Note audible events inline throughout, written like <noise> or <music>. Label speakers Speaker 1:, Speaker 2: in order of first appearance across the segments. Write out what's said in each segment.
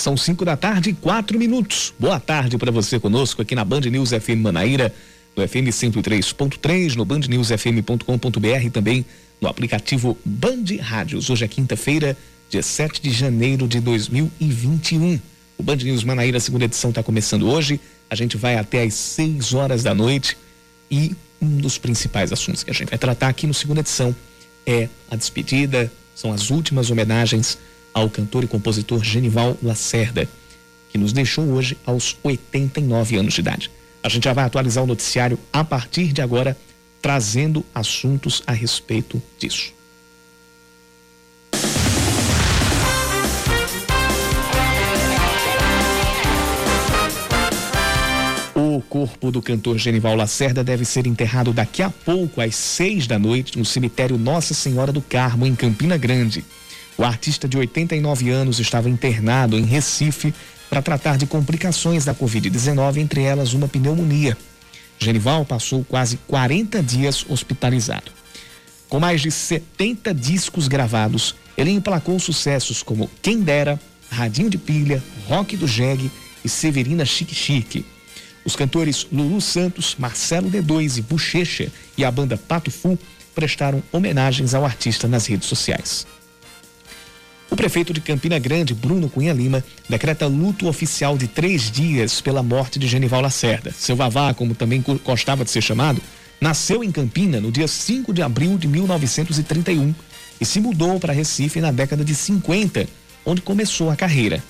Speaker 1: São 5 da tarde e 4 minutos. Boa tarde para você conosco aqui na Band News FM Manaíra, no FM 103.3, no bandnewsfm.com.br e também no aplicativo Band Rádios. Hoje é quinta-feira, dia 7 de janeiro de 2021. O Band News Manaíra, segunda edição, está começando hoje. A gente vai até às 6 horas da noite e um dos principais assuntos que a gente vai tratar aqui no segunda edição é a despedida, são as últimas homenagens ao cantor e compositor Genival Lacerda, que nos deixou hoje aos 89 anos de idade. A gente já vai atualizar o noticiário a partir de agora, trazendo assuntos a respeito disso. O corpo do cantor Genival Lacerda deve ser enterrado daqui a pouco, às seis da noite, no cemitério Nossa Senhora do Carmo, em Campina Grande. O artista de 89 anos estava internado em Recife para tratar de complicações da Covid-19, entre elas uma pneumonia. Genival passou quase 40 dias hospitalizado. Com mais de 70 discos gravados, ele emplacou sucessos como Quem Dera, Radinho de Pilha, Rock do Jegue e Severina Chique Chique. Os cantores Lulu Santos, Marcelo D2 e Bochecha e a banda Pato Fu prestaram homenagens ao artista nas redes sociais. O prefeito de Campina Grande, Bruno Cunha Lima, decreta luto oficial de três dias pela morte de Genival Lacerda. Seu Vavá, como também gostava de ser chamado, nasceu em Campina no dia 5 de abril de 1931 e se mudou para Recife na década de 50, onde começou a carreira.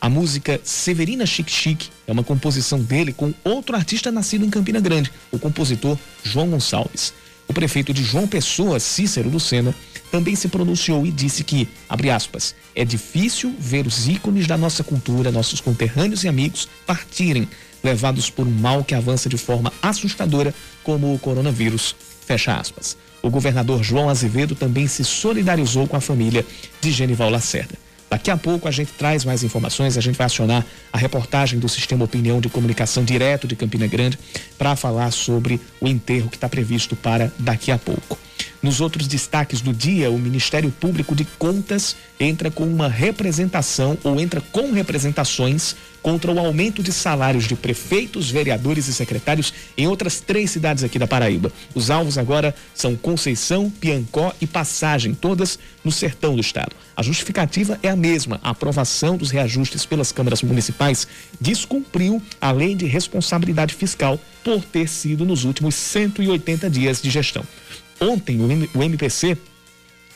Speaker 1: A música Severina Chic Chic é uma composição dele com outro artista nascido em Campina Grande, o compositor João Gonçalves. O prefeito de João Pessoa, Cícero Lucena, também se pronunciou e disse que, abre aspas, é difícil ver os ícones da nossa cultura, nossos conterrâneos e amigos, partirem, levados por um mal que avança de forma assustadora, como o coronavírus. Fecha aspas. O governador João Azevedo também se solidarizou com a família de Genival Lacerda. Daqui a pouco a gente traz mais informações, a gente vai acionar a reportagem do Sistema Opinião de Comunicação Direto de Campina Grande para falar sobre o enterro que está previsto para daqui a pouco. Nos outros destaques do dia, o Ministério Público de Contas entra com uma representação ou entra com representações contra o aumento de salários de prefeitos, vereadores e secretários em outras três cidades aqui da Paraíba. Os alvos agora são Conceição, Piancó e Passagem, todas no sertão do estado. A justificativa é a mesma. A aprovação dos reajustes pelas câmaras municipais descumpriu a lei de responsabilidade fiscal por ter sido nos últimos 180 dias de gestão. Ontem, o MPC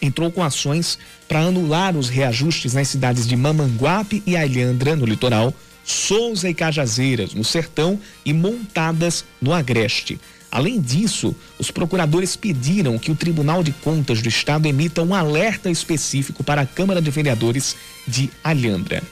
Speaker 1: entrou com ações para anular os reajustes nas cidades de Mamanguape e Alhandra, no litoral, Souza e Cajazeiras, no sertão, e Montadas, no Agreste. Além disso, os procuradores pediram que o Tribunal de Contas do Estado emita um alerta específico para a Câmara de Vereadores de Alhandra.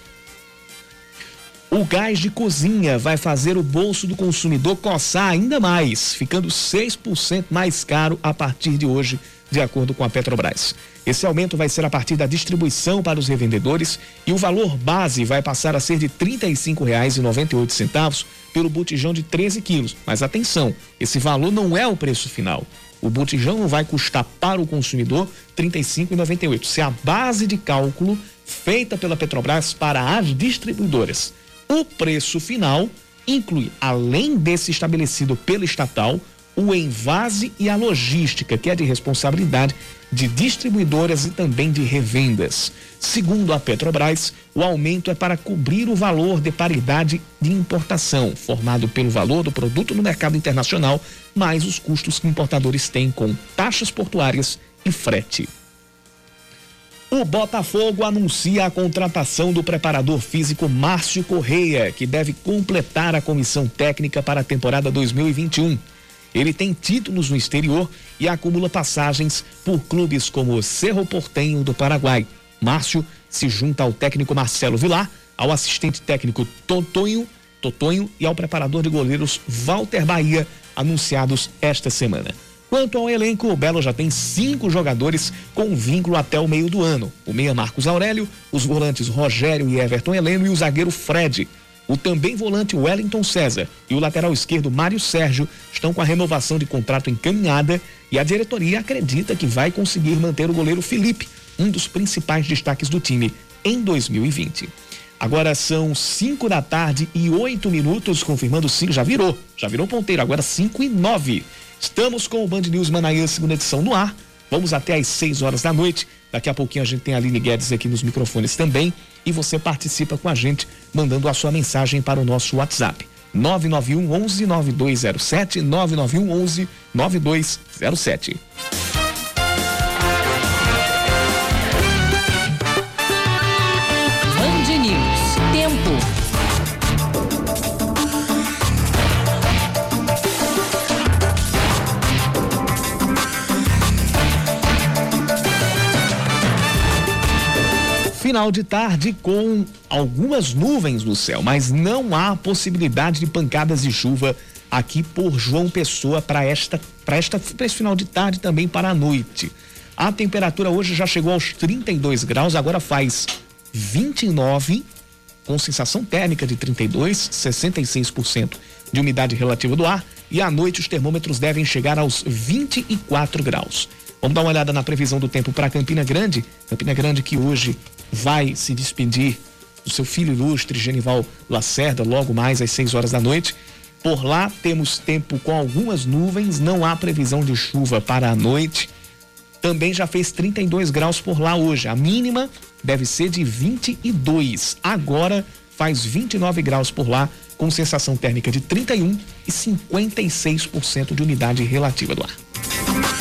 Speaker 1: O gás de cozinha vai fazer o bolso do consumidor coçar ainda mais, ficando 6% mais caro a partir de hoje, de acordo com a Petrobras. Esse aumento vai ser a partir da distribuição para os revendedores e o valor base vai passar a ser de R$ 35,98 pelo botijão de 13 quilos. Mas atenção, esse valor não é o preço final. O botijão não vai custar para o consumidor R$ 35,98. Se a base de cálculo feita pela Petrobras para as distribuidoras o preço final inclui, além desse estabelecido pela estatal, o envase e a logística, que é de responsabilidade de distribuidoras e também de revendas. Segundo a Petrobras, o aumento é para cobrir o valor de paridade de importação, formado pelo valor do produto no mercado internacional, mais os custos que importadores têm com taxas portuárias e frete. O Botafogo anuncia a contratação do preparador físico Márcio Correia, que deve completar a comissão técnica para a temporada 2021. Ele tem títulos no exterior e acumula passagens por clubes como o Cerro Portenho do Paraguai. Márcio se junta ao técnico Marcelo Vilar, ao assistente técnico Totonho, Totonho e ao preparador de goleiros Walter Bahia, anunciados esta semana. Quanto ao elenco, o Belo já tem cinco jogadores com vínculo até o meio do ano. O meia Marcos Aurélio, os volantes Rogério e Everton Heleno e o zagueiro Fred. O também volante Wellington César e o lateral esquerdo Mário Sérgio estão com a renovação de contrato encaminhada e a diretoria acredita que vai conseguir manter o goleiro Felipe, um dos principais destaques do time, em 2020. Agora são 5 da tarde e 8 minutos, confirmando sim, já virou, já virou ponteiro, agora 5 e 9. Estamos com o Band News Manaíra, segunda edição no ar. Vamos até às 6 horas da noite. Daqui a pouquinho a gente tem a Aline Guedes aqui nos microfones também. E você participa com a gente, mandando a sua mensagem para o nosso WhatsApp. 991 11 9207 991 11 9207. Final de tarde com algumas nuvens no céu, mas não há possibilidade de pancadas de chuva aqui por João Pessoa para esta para esta pra esse final de tarde também para a noite. A temperatura hoje já chegou aos 32 graus, agora faz 29 com sensação térmica de 32, 66% de umidade relativa do ar e à noite os termômetros devem chegar aos 24 graus. Vamos dar uma olhada na previsão do tempo para Campina Grande. Campina Grande que hoje vai se despedir do seu filho ilustre, Genival Lacerda, logo mais às 6 horas da noite. Por lá temos tempo com algumas nuvens, não há previsão de chuva para a noite. Também já fez 32 graus por lá hoje. A mínima deve ser de 22. Agora faz 29 graus por lá, com sensação térmica de 31 e 56% de umidade relativa do ar.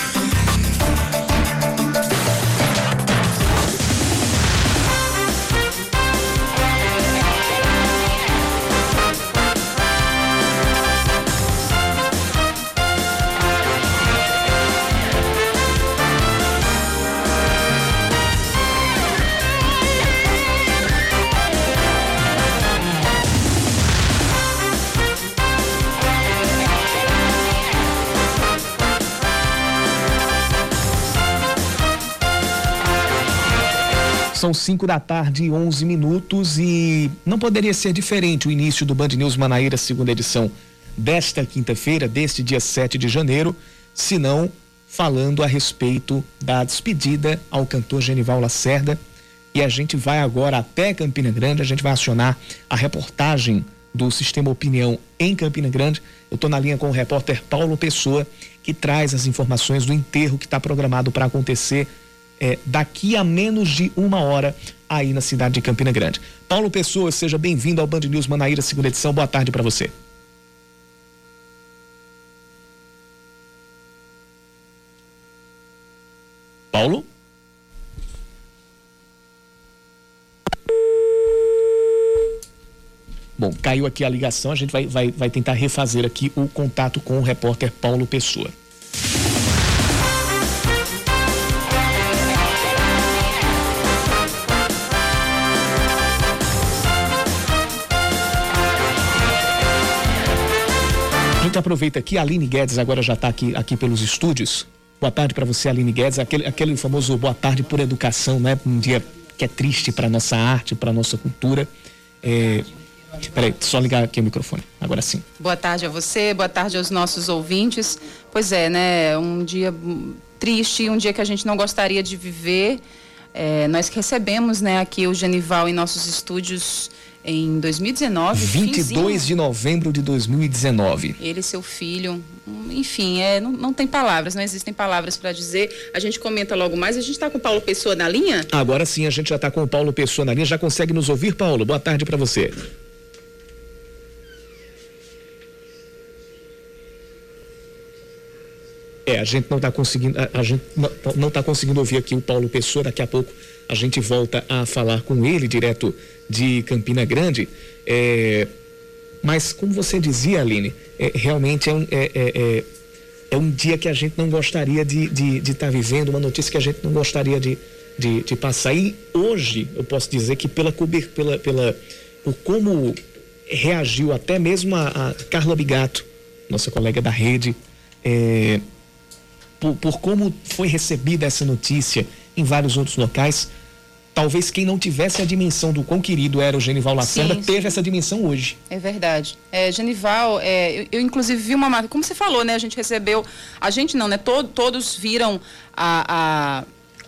Speaker 1: São 5 da tarde e 11 minutos e não poderia ser diferente o início do Band News Manaíra, segunda edição desta quinta-feira, deste dia 7 de janeiro, senão falando a respeito da despedida ao cantor Genival Lacerda. E a gente vai agora até Campina Grande, a gente vai acionar a reportagem do Sistema Opinião em Campina Grande. Eu estou na linha com o repórter Paulo Pessoa, que traz as informações do enterro que está programado para acontecer é, daqui a menos de uma hora aí na cidade de Campina Grande. Paulo Pessoa, seja bem-vindo ao Band News Manaíra, segunda edição. Boa tarde para você. Paulo? Bom, caiu aqui a ligação, a gente vai, vai, vai tentar refazer aqui o contato com o repórter Paulo Pessoa. Gente aproveita aqui, a Aline Guedes agora já está aqui, aqui pelos estúdios. Boa tarde para você, Aline Guedes. Aquele, aquele famoso boa tarde por educação, né? Um dia que é triste para nossa arte, para nossa cultura. É... Peraí, só ligar aqui o microfone. Agora sim.
Speaker 2: Boa tarde a você, boa tarde aos nossos ouvintes. Pois é, né? Um dia triste, um dia que a gente não gostaria de viver. É, nós recebemos, né, aqui o Genival em nossos estúdios em 2019.
Speaker 1: 22 finzinho. de novembro de 2019.
Speaker 2: Ele e seu filho, enfim, é, não, não tem palavras, não existem palavras para dizer. A gente comenta logo mais. A gente está com o Paulo Pessoa na linha?
Speaker 1: Agora sim, a gente já está com o Paulo Pessoa na linha. Já consegue nos ouvir, Paulo? Boa tarde para você. É, a gente não está conseguindo, a, a, gente não está conseguindo ouvir aqui o Paulo Pessoa. Daqui a pouco a gente volta a falar com ele direto de Campina Grande. É, mas como você dizia, Aline, é, realmente é um, é, é, é, é um dia que a gente não gostaria de estar de, de tá vivendo, uma notícia que a gente não gostaria de, de, de, passar. E hoje eu posso dizer que pela pela, pela por como reagiu até mesmo a, a Carla Bigato, nossa colega da rede, é, por, por como foi recebida essa notícia em vários outros locais, talvez quem não tivesse a dimensão do quão querido era o Genival Lacerda sim, teve sim. essa dimensão hoje.
Speaker 2: É verdade. É, Genival, é, eu, eu, inclusive vi uma como você falou, né? A gente recebeu, a gente não, né? Todo, todos viram a, a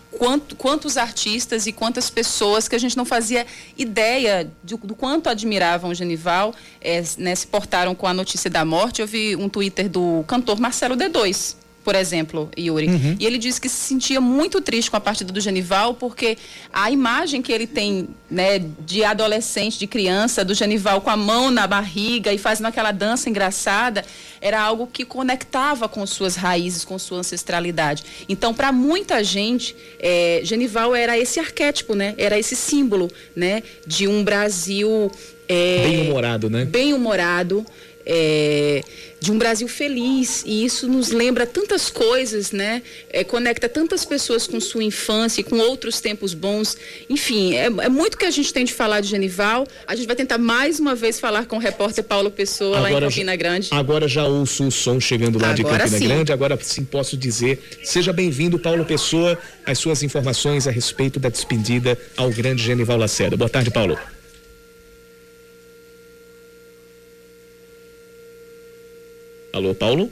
Speaker 2: quanto, quantos artistas e quantas pessoas que a gente não fazia ideia do, do quanto admiravam o Genival, é, né, se portaram com a notícia da morte. Eu vi um Twitter do cantor Marcelo D2 por exemplo, Yuri. Uhum. E ele disse que se sentia muito triste com a partida do Genival, porque a imagem que ele tem né, de adolescente, de criança, do Genival com a mão na barriga e fazendo aquela dança engraçada, era algo que conectava com suas raízes, com sua ancestralidade. Então, para muita gente, é, Genival era esse arquétipo, né? Era esse símbolo, né? De um Brasil...
Speaker 1: É, bem humorado, né?
Speaker 2: Bem humorado. É, de um Brasil feliz e isso nos lembra tantas coisas, né? É, conecta tantas pessoas com sua infância e com outros tempos bons. Enfim, é, é, muito que a gente tem de falar de Genival. A gente vai tentar mais uma vez falar com o repórter Paulo Pessoa agora, lá em Campina Grande.
Speaker 1: Agora já ouço o som chegando lá agora de Campina sim. Grande. Agora sim posso dizer, seja bem-vindo Paulo Pessoa, as suas informações a respeito da despedida ao grande Genival Lacerda. Boa tarde, Paulo. Alô, Paulo?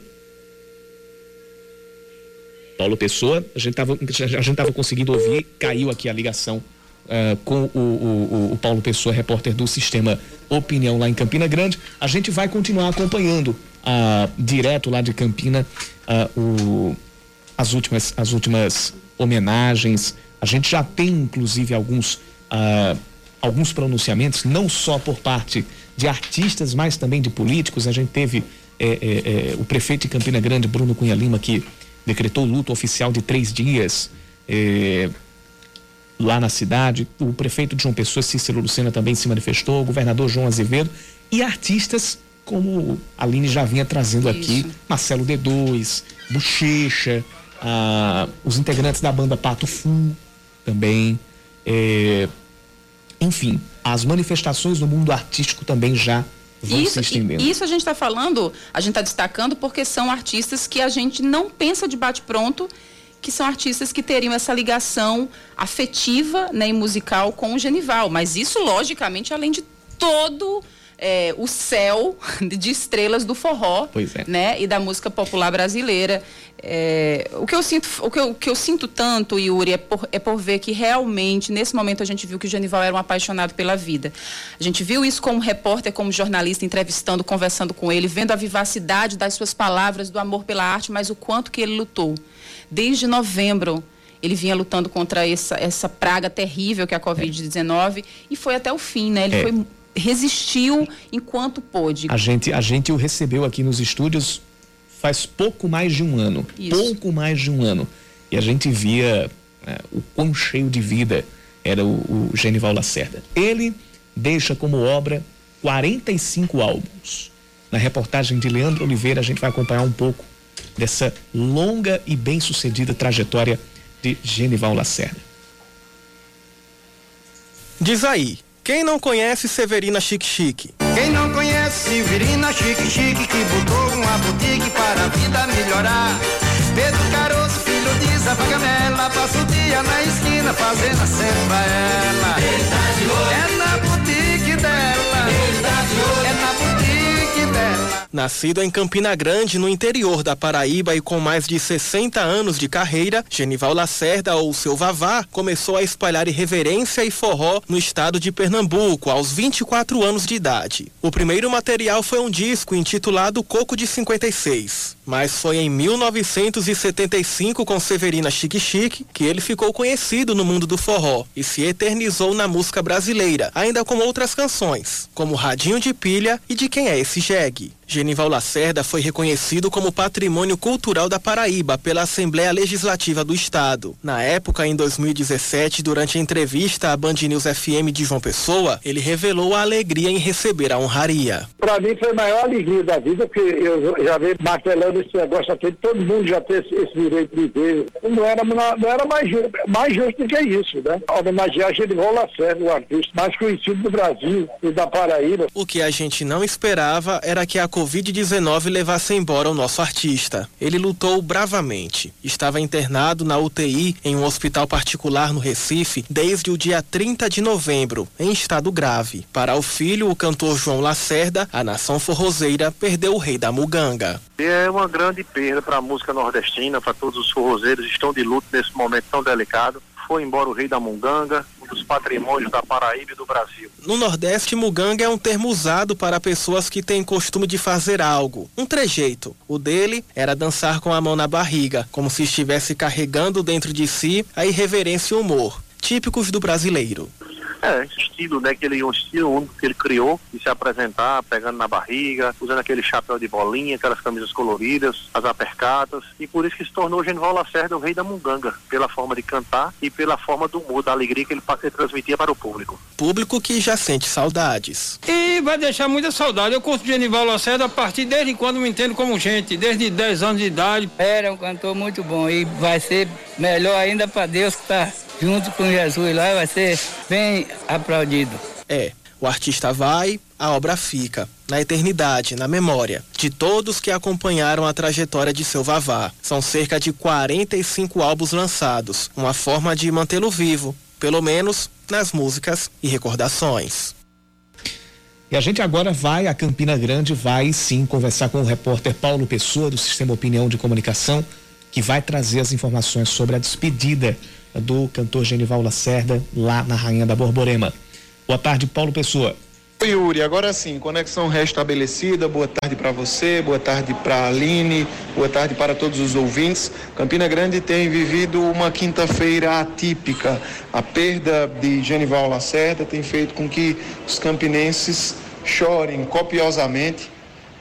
Speaker 1: Paulo Pessoa, a gente estava a gente tava conseguindo ouvir, caiu aqui a ligação uh, com o, o, o, Paulo Pessoa, repórter do Sistema Opinião lá em Campina Grande. A gente vai continuar acompanhando uh, direto lá de Campina uh, o, as, últimas, as últimas homenagens. A gente já tem, inclusive, alguns, alguns pronunciamentos, não só por parte de artistas, mas também de políticos. A gente teve é, é, é, o prefeito de Campina Grande, Bruno Cunha Lima, que decretou luto oficial de três dias é, lá na cidade. O prefeito de João Pessoa, Cícero Lucena, também se manifestou, o governador João Azevedo e artistas como a Aline já vinha trazendo Isso. aqui, Marcelo D2, Bochecha, ah, os integrantes da banda Pato Fu também. É, enfim, as manifestações no mundo artístico também já
Speaker 2: isso, isso a gente está falando, a gente está destacando porque são artistas que a gente não pensa de bate-pronto, que são artistas que teriam essa ligação afetiva né, e musical com o Genival. Mas isso, logicamente, além de todo é, o céu de estrelas do forró é. né, e da música popular brasileira. É, o, que eu sinto, o, que eu, o que eu sinto tanto, Yuri, é por, é por ver que realmente, nesse momento, a gente viu que o Genival era um apaixonado pela vida. A gente viu isso como repórter, como jornalista, entrevistando, conversando com ele, vendo a vivacidade das suas palavras, do amor pela arte, mas o quanto que ele lutou. Desde novembro, ele vinha lutando contra essa, essa praga terrível que é a Covid-19 e foi até o fim, né? Ele é. foi resistiu enquanto pôde.
Speaker 1: A gente, a gente o recebeu aqui nos estúdios faz pouco mais de um ano. Isso. Pouco mais de um ano. E a gente via né, o quão cheio de vida era o, o Genival Lacerda. Ele deixa como obra 45 álbuns. Na reportagem de Leandro Oliveira, a gente vai acompanhar um pouco dessa longa e bem-sucedida trajetória de Genival Lacerda.
Speaker 3: Diz aí, quem não conhece Severina Chique Chique?
Speaker 4: Quem não conhece Severina Chique Chique que botou uma boutique para a vida melhorar? Pedro Caroço, filho de Zapagamela, passa o dia na esquina fazendo a pra ela. É na boutique dela.
Speaker 3: Nascido em Campina Grande, no interior da Paraíba e com mais de 60 anos de carreira, Genival Lacerda, ou seu Vavá, começou a espalhar irreverência e forró no estado de Pernambuco aos 24 anos de idade. O primeiro material foi um disco intitulado Coco de 56, mas foi em 1975 com Severina Chique Chique que ele ficou conhecido no mundo do forró e se eternizou na música brasileira, ainda com outras canções, como Radinho de Pilha e De Quem é Esse Jegue. Genival Lacerda foi reconhecido como Patrimônio Cultural da Paraíba pela Assembleia Legislativa do Estado. Na época, em 2017, durante a entrevista à Band News FM de João Pessoa, ele revelou a alegria em receber a honraria.
Speaker 5: Para mim foi a maior alegria da vida, porque eu já venho martelando esse negócio aqui, todo mundo já tem esse, esse direito de ver. Não era, não era mais, mais justo do que isso, né? Homenagear Genival Lacerda, o artista mais conhecido do Brasil e da Paraíba.
Speaker 3: O que a gente não esperava era que a Covid-19 levasse embora o nosso artista. Ele lutou bravamente. Estava internado na UTI em um hospital particular no Recife desde o dia 30 de novembro, em estado grave. Para o filho, o cantor João Lacerda, a nação forrozeira perdeu o rei da muganga.
Speaker 6: É uma grande perda para a música nordestina, para todos os forrozeiros que estão de luto nesse momento tão delicado. Foi embora o rei da Munganga, um dos patrimônios da Paraíba e do Brasil.
Speaker 3: No Nordeste, muganga é um termo usado para pessoas que têm costume de fazer algo, um trejeito. O dele era dançar com a mão na barriga, como se estivesse carregando dentro de si a irreverência e o humor, típicos do brasileiro.
Speaker 6: É, esse estilo, né, que ele, um estilo único que ele criou de se apresentar, pegando na barriga, usando aquele chapéu de bolinha, aquelas camisas coloridas, as apercatas, e por isso que se tornou Genival Lacerda o rei da munganga, pela forma de cantar e pela forma do humor, da alegria que ele, ele transmitia para o público.
Speaker 3: Público que já sente saudades.
Speaker 7: E vai deixar muita saudade. Eu curto Genival Lacerda a partir desde quando me entendo como gente, desde 10 anos de idade.
Speaker 8: Era um cantor muito bom e vai ser melhor ainda para Deus que está junto com Jesus lá, vai ser bem aplaudido.
Speaker 3: É, o artista vai, a obra fica, na eternidade, na memória, de todos que acompanharam a trajetória de seu Vavá. São cerca de 45 álbuns lançados, uma forma de mantê-lo vivo, pelo menos nas músicas e recordações.
Speaker 1: E a gente agora vai a Campina Grande, vai sim conversar com o repórter Paulo Pessoa, do Sistema Opinião de Comunicação, que vai trazer as informações sobre a despedida do cantor Genival Lacerda lá na Rainha da Borborema. Boa tarde, Paulo Pessoa.
Speaker 9: Oi, Yuri, agora sim, conexão restabelecida. Boa tarde para você, boa tarde para a Aline, boa tarde para todos os ouvintes. Campina Grande tem vivido uma quinta-feira atípica. A perda de Genival Lacerda tem feito com que os campinenses chorem copiosamente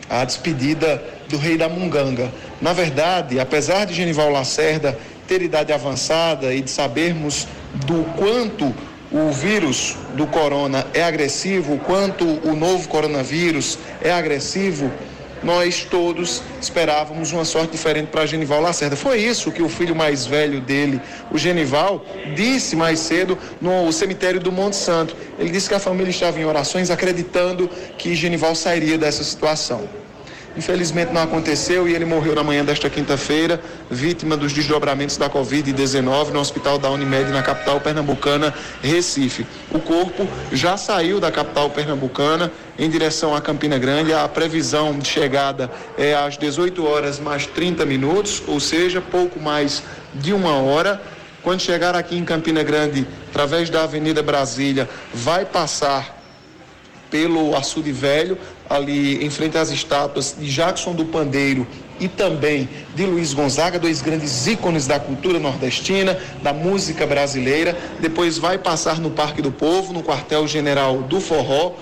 Speaker 9: a despedida do rei da Munganga. Na verdade, apesar de Genival Lacerda ter idade avançada e de sabermos do quanto o vírus do corona é agressivo, o quanto o novo coronavírus é agressivo, nós todos esperávamos uma sorte diferente para Genival Lacerda. Foi isso que o filho mais velho dele, o Genival, disse mais cedo no cemitério do Monte Santo. Ele disse que a família estava em orações acreditando que Genival sairia dessa situação. Infelizmente não aconteceu e ele morreu na manhã desta quinta-feira, vítima dos desdobramentos da Covid-19 no hospital da Unimed na capital pernambucana, Recife. O corpo já saiu da capital pernambucana em direção a Campina Grande. A previsão de chegada é às 18 horas mais 30 minutos, ou seja, pouco mais de uma hora. Quando chegar aqui em Campina Grande, através da Avenida Brasília, vai passar pelo Açude Velho, ali em frente às estátuas de Jackson do Pandeiro e também de Luiz Gonzaga, dois grandes ícones da cultura nordestina, da música brasileira. Depois vai passar no Parque do Povo, no quartel-general do Forró.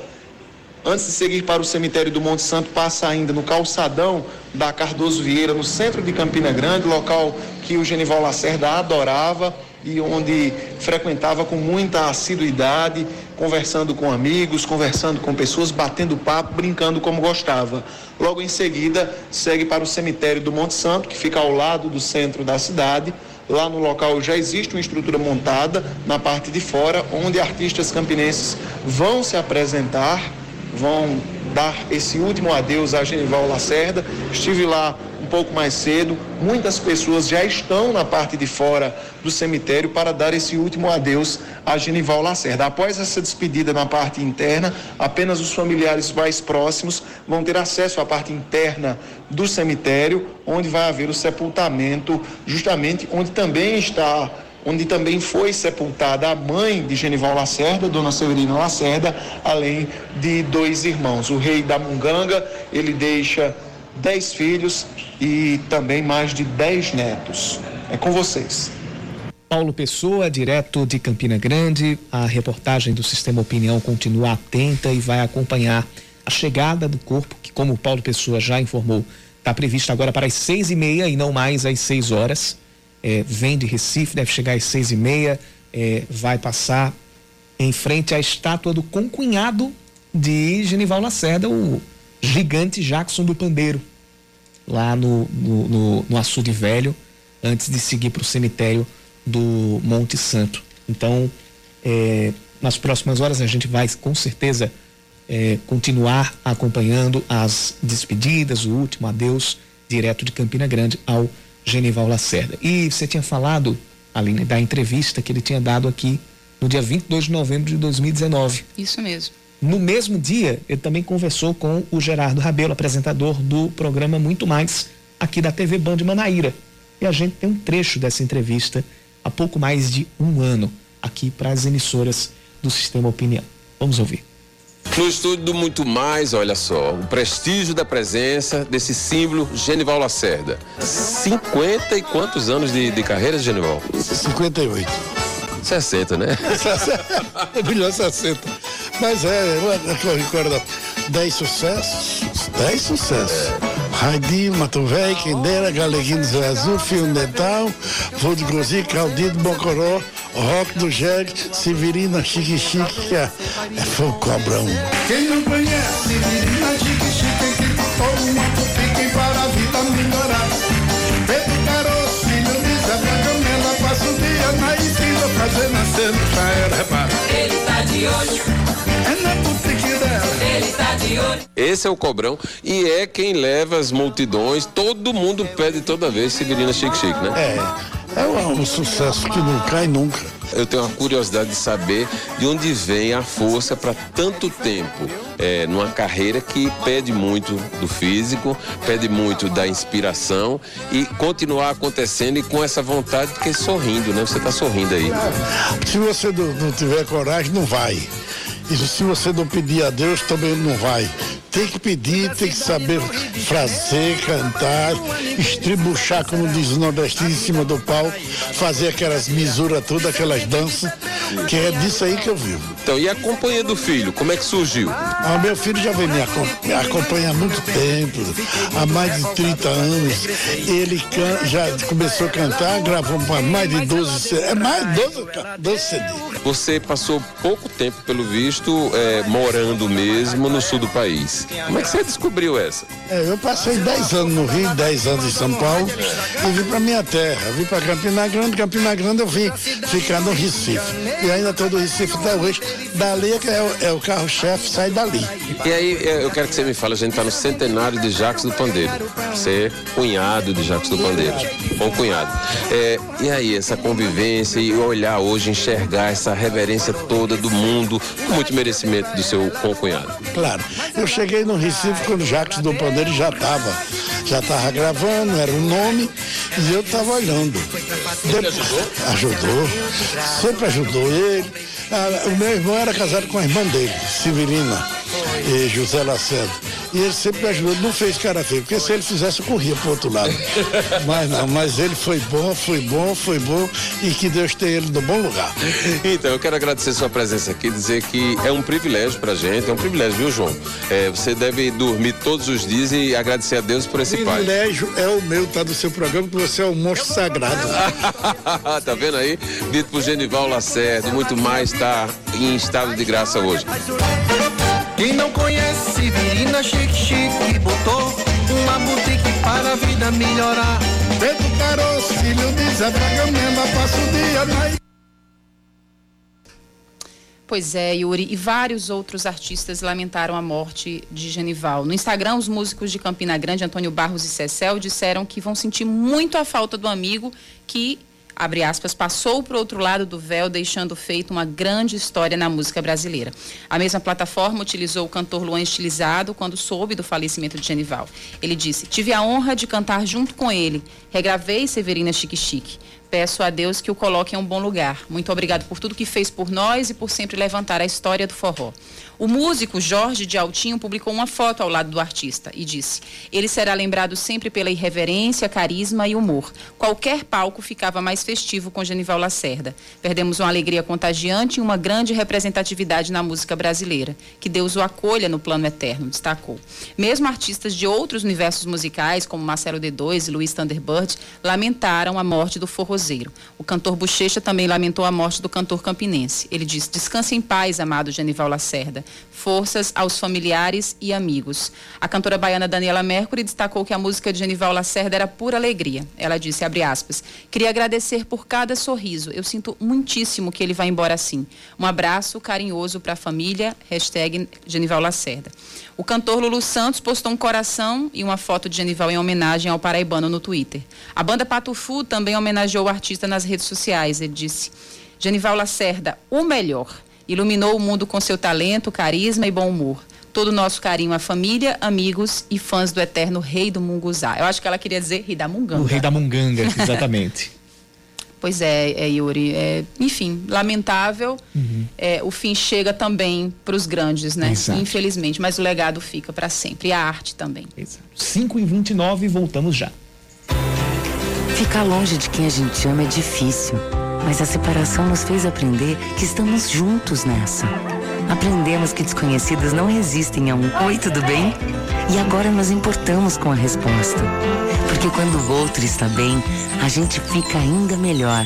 Speaker 9: Antes de seguir para o cemitério do Monte Santo, passa ainda no calçadão da Cardoso Vieira, no centro de Campina Grande, local que o Genival Lacerda adorava e onde frequentava com muita assiduidade, conversando com amigos, conversando com pessoas, batendo papo, brincando como gostava. Logo em seguida, segue para o cemitério do Monte Santo, que fica ao lado do centro da cidade. Lá no local já existe uma estrutura montada na parte de fora, onde artistas campinenses vão se apresentar, vão dar esse último adeus a Genival Lacerda. Estive lá pouco mais cedo. Muitas pessoas já estão na parte de fora do cemitério para dar esse último adeus a Genival Lacerda. Após essa despedida na parte interna, apenas os familiares mais próximos vão ter acesso à parte interna do cemitério, onde vai haver o sepultamento, justamente onde também está onde também foi sepultada a mãe de Genival Lacerda, Dona Severina Lacerda, além de dois irmãos. O rei da Munganga, ele deixa dez filhos e também mais de dez netos. É com vocês.
Speaker 1: Paulo Pessoa, direto de Campina Grande. A reportagem do Sistema Opinião continua atenta e vai acompanhar a chegada do corpo, que, como o Paulo Pessoa já informou, está prevista agora para as seis e meia e não mais às seis horas. É, vem de Recife, deve chegar às seis e meia, é, vai passar em frente à estátua do concunhado de Genival Lacerda, o gigante Jackson do Pandeiro, lá no, no, no, no Açude Velho, antes de seguir para o cemitério do Monte Santo. Então, é, nas próximas horas a gente vai com certeza é, continuar acompanhando as despedidas, o último adeus direto de Campina Grande ao Genival Lacerda. E você tinha falado, Aline, da entrevista que ele tinha dado aqui no dia 22 de novembro de 2019.
Speaker 2: Isso mesmo.
Speaker 1: No mesmo dia, ele também conversou com o Gerardo Rabelo, apresentador do programa Muito Mais, aqui da TV Band Manaíra. E a gente tem um trecho dessa entrevista há pouco mais de um ano aqui para as emissoras do Sistema Opinião. Vamos ouvir.
Speaker 10: No estúdio do Muito Mais, olha só, o prestígio da presença desse símbolo Genival Lacerda. 50 e quantos anos de, de carreira, Genival?
Speaker 11: 58.
Speaker 10: 60, né? <laughs>
Speaker 11: é melhor 60. Mas é, eu recordo 10 sucessos, 10 sucessos. Raidinho, Mato Velho, Quendeira, Galeguinho do Zé Azul, Fio Dental, Voo de Gozi, Caldido, Bocoró, Rock do Jeg, Severina, Chique Chique, que é, é foi o cobrão.
Speaker 4: Quem não conhece, Severina, Chique Chique, que botou uma pique para a vida melhorar.
Speaker 10: Esse é o cobrão e é quem leva as multidões. Todo mundo pede toda vez Severina Chique Chique, né?
Speaker 11: É, é um, um sucesso que não cai nunca.
Speaker 10: Eu tenho uma curiosidade de saber de onde vem a força para tanto tempo. É, numa carreira que pede muito do físico, pede muito da inspiração e continuar acontecendo e com essa vontade, porque sorrindo, né? Você está sorrindo aí.
Speaker 11: Se você não, não tiver coragem, não vai. E se você não pedir a Deus, também não vai. Tem que pedir, tem que saber fazer, cantar, estribuchar, como diz o nordestino, em cima do pau, fazer aquelas misuras todas, aquelas danças, que é disso aí que eu vivo.
Speaker 10: Então, e a companhia do filho, como é que surgiu?
Speaker 11: Ah, meu filho já vem me acom- acompanha há muito tempo, há mais de 30 anos. Ele can- já começou a cantar, gravou para mais de 12 CD. É mais de 12, ca- 12 CD.
Speaker 10: Você passou pouco tempo, pelo visto, é, morando mesmo no sul do país. Como é que você descobriu essa?
Speaker 11: É, eu passei 10 anos no Rio, 10 anos em São Paulo e vim para minha terra. Vim para Campina Grande, Campina Grande eu vim ficar no Recife. E ainda estou no Recife até hoje. Dali é, é o, é o carro-chefe, sai dali.
Speaker 10: E aí, é, eu quero que você me fale, a gente está no centenário de Jacques do Pandeiro. Você é cunhado de Jacques do Pandeiro. Bom cunhado. É, e aí, essa convivência e olhar hoje, enxergar essa reverência toda do mundo, com muito merecimento do seu concunhado.
Speaker 11: Claro. Eu cheguei no Recife quando o Jacques do Pandeiro já estava. Já estava gravando, era o nome, e eu estava olhando. Ele
Speaker 10: ajudou?
Speaker 11: Ajudou. Sempre ajudou ele. Ah, o meu irmão era casado com a irmã dele, Severina e José Lacerda. E ele sempre me ajudou, não fez cara feio, porque se ele fizesse, eu corria pro outro lado. mas não, mas ele foi bom, foi bom, foi bom, e que Deus tenha ele no bom lugar.
Speaker 10: Então, eu quero agradecer sua presença aqui, dizer que é um privilégio pra gente, é um privilégio, viu, João? É, você deve dormir todos os dias e agradecer a Deus por esse pai.
Speaker 11: privilégio é o meu, tá do seu programa, que você é um monstro sagrado. <laughs>
Speaker 10: tá vendo aí? Dito por Genival Lacerda muito mais, tá em estado de graça hoje.
Speaker 4: Quem não conhece Severina Chique Chique botou uma boutique para a vida melhorar. Pedro Caroço, filho de Zé Bragamela, passa o dia na
Speaker 2: Pois é, Yuri, e vários outros artistas lamentaram a morte de Genival. No Instagram, os músicos de Campina Grande, Antônio Barros e Cecel, disseram que vão sentir muito a falta do amigo que, abre aspas, passou para o outro lado do véu, deixando feito uma grande história na música brasileira. A mesma plataforma utilizou o cantor Luan Estilizado quando soube do falecimento de Genival. Ele disse: Tive a honra de cantar junto com ele. Regravei Severina Chique Chique. Peço a Deus que o coloque em um bom lugar. Muito obrigado por tudo que fez por nós e por sempre levantar a história do forró. O músico Jorge de Altinho publicou uma foto ao lado do artista e disse: Ele será lembrado sempre pela irreverência, carisma e humor. Qualquer palco ficava mais festivo com Genival Lacerda. Perdemos uma alegria contagiante e uma grande representatividade na música brasileira. Que Deus o acolha no plano eterno, destacou. Mesmo artistas de outros universos musicais, como Marcelo D2 e Luiz Thunderbird, lamentaram a morte do forrozeiro. O cantor Bochecha também lamentou a morte do cantor campinense. Ele disse: Descanse em paz, amado Genival Lacerda. Forças aos familiares e amigos. A cantora baiana Daniela Mercury destacou que a música de Genival Lacerda era pura alegria. Ela disse, aspas, queria agradecer por cada sorriso. Eu sinto muitíssimo que ele vai embora assim. Um abraço carinhoso para a família, hashtag Genival Lacerda. O cantor Lulu Santos postou um coração e uma foto de Genival em homenagem ao paraibano no Twitter. A banda Patufu também homenageou o artista nas redes sociais. Ele disse, Genival Lacerda, o melhor. Iluminou o mundo com seu talento, carisma e bom humor. Todo o nosso carinho à família, amigos e fãs do eterno Rei do Munguzá. Eu acho que ela queria dizer Rei da Munganga.
Speaker 1: O rei da Munganga, <laughs> exatamente.
Speaker 2: Pois é, é Yuri. É, enfim, lamentável. É, o fim chega também para os grandes, né?
Speaker 1: Exato.
Speaker 2: Infelizmente. Mas o legado fica para sempre. E a arte também.
Speaker 1: 5 e 29 voltamos já.
Speaker 12: Ficar longe de quem a gente ama é difícil, mas a separação nos fez aprender que estamos juntos nessa. Aprendemos que desconhecidos não resistem a um Oi, tudo bem? E agora nos importamos com a resposta. Porque quando o outro está bem, a gente fica ainda melhor.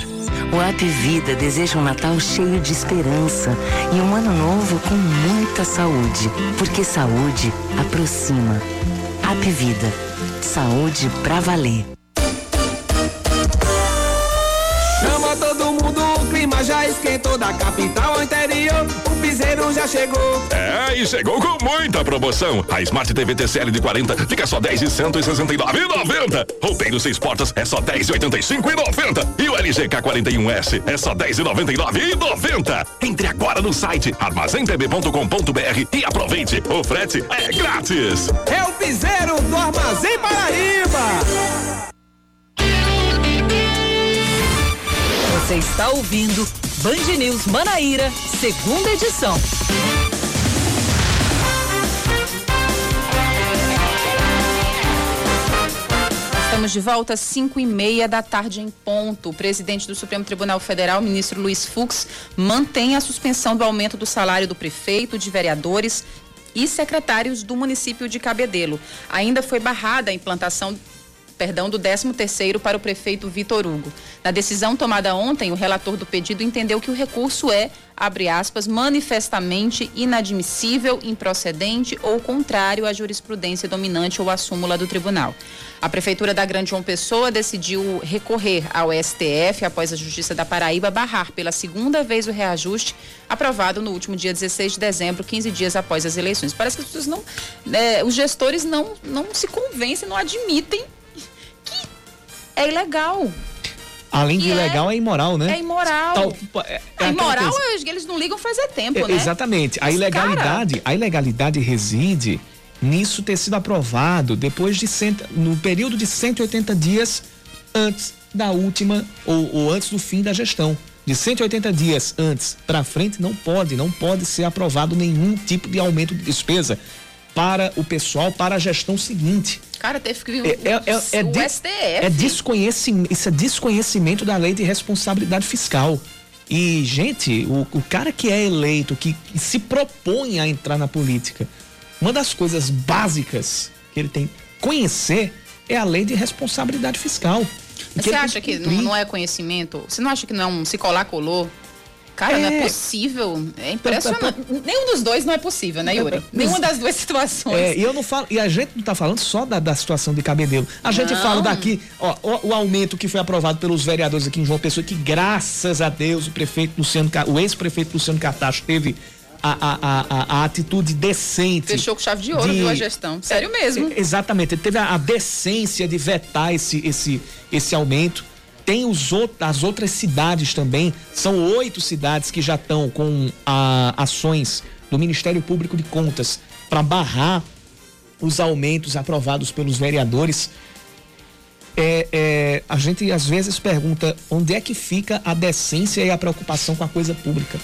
Speaker 12: O App Vida deseja um Natal cheio de esperança e um ano novo com muita saúde. Porque saúde aproxima. App Vida. Saúde pra valer.
Speaker 13: Esquentou da capital ao interior. O piseiro já chegou.
Speaker 14: É, e chegou com muita promoção. A Smart TV TCL de 40 fica só 10 e 169,90. Roupeiro 6 portas é só 10 e 85,90. E o LG K41S é só 10 e 99,90. Entre agora no site armazémtb.com.br e aproveite. O frete é grátis.
Speaker 13: É o piseiro do Armazém Paraíba.
Speaker 15: Você está ouvindo Band News Manaíra, segunda edição.
Speaker 2: Estamos de volta às 5 e meia da tarde em ponto. O presidente do Supremo Tribunal Federal, ministro Luiz Fux, mantém a suspensão do aumento do salário do prefeito, de vereadores e secretários do município de Cabedelo. Ainda foi barrada a implantação perdão, do 13º para o prefeito Vitor Hugo. Na decisão tomada ontem, o relator do pedido entendeu que o recurso é, abre aspas, manifestamente inadmissível, improcedente ou contrário à jurisprudência dominante ou à súmula do tribunal. A Prefeitura da Grande João Pessoa decidiu recorrer ao STF após a Justiça da Paraíba barrar pela segunda vez o reajuste aprovado no último dia 16 de dezembro, 15 dias após as eleições. Parece que as pessoas não, eh, os gestores não, não se convencem, não admitem é ilegal.
Speaker 1: Além de
Speaker 2: é-
Speaker 1: ilegal, é imoral, né?
Speaker 2: É imoral.
Speaker 1: Tal- é- é aquela
Speaker 2: imoral,
Speaker 1: coisa.
Speaker 2: eles- não ligam faz é tempo,
Speaker 1: É,
Speaker 2: né?
Speaker 1: Exatamente. A ilegalidade, a ilegalidade reside nisso ter sido aprovado depois de cento, no período de 180 dias antes da última ou, ou antes do fim da gestão. De 180 dias antes para frente não pode, não pode ser aprovado nenhum tipo de aumento de despesa para o pessoal, para a gestão seguinte.
Speaker 2: Cara, teve que vir
Speaker 1: É, é, é, é
Speaker 2: o STF.
Speaker 1: é desconhecimento, isso é desconhecimento da lei de responsabilidade fiscal. E, gente, o, o cara que é eleito, que, que se propõe a entrar na política, uma das coisas básicas que ele tem que conhecer é a lei de responsabilidade fiscal.
Speaker 2: Você acha que não, não é conhecimento? Você não acha que não é um se colar, colou? Cara, não é
Speaker 1: É.
Speaker 2: possível. É impressionante. Nenhum dos dois não é possível, né, Yuri? Nenhuma das duas <laughs> situações.
Speaker 1: É, e eu não falo, e a gente não tá falando só da, da situação de Cabedelo. A gente
Speaker 2: Não.
Speaker 1: fala daqui, ó, o, o aumento que foi aprovado pelos vereadores aqui em João Pessoa, que graças a Deus o prefeito Luciano, o ex-prefeito Luciano Cartacho teve a, a, a, a- atitude decente.
Speaker 2: Fechou com chave de ouro, viu, a gestão. Sério mesmo.
Speaker 1: É, exatamente, ele teve a, a decência de vetar esse, esse, esse aumento. Tem os as outras cidades também, são oito cidades que já estão com a, ações do Ministério Público de Contas para barrar os aumentos aprovados pelos vereadores. É, é, a gente às vezes pergunta onde é que fica a decência e a preocupação com a coisa pública.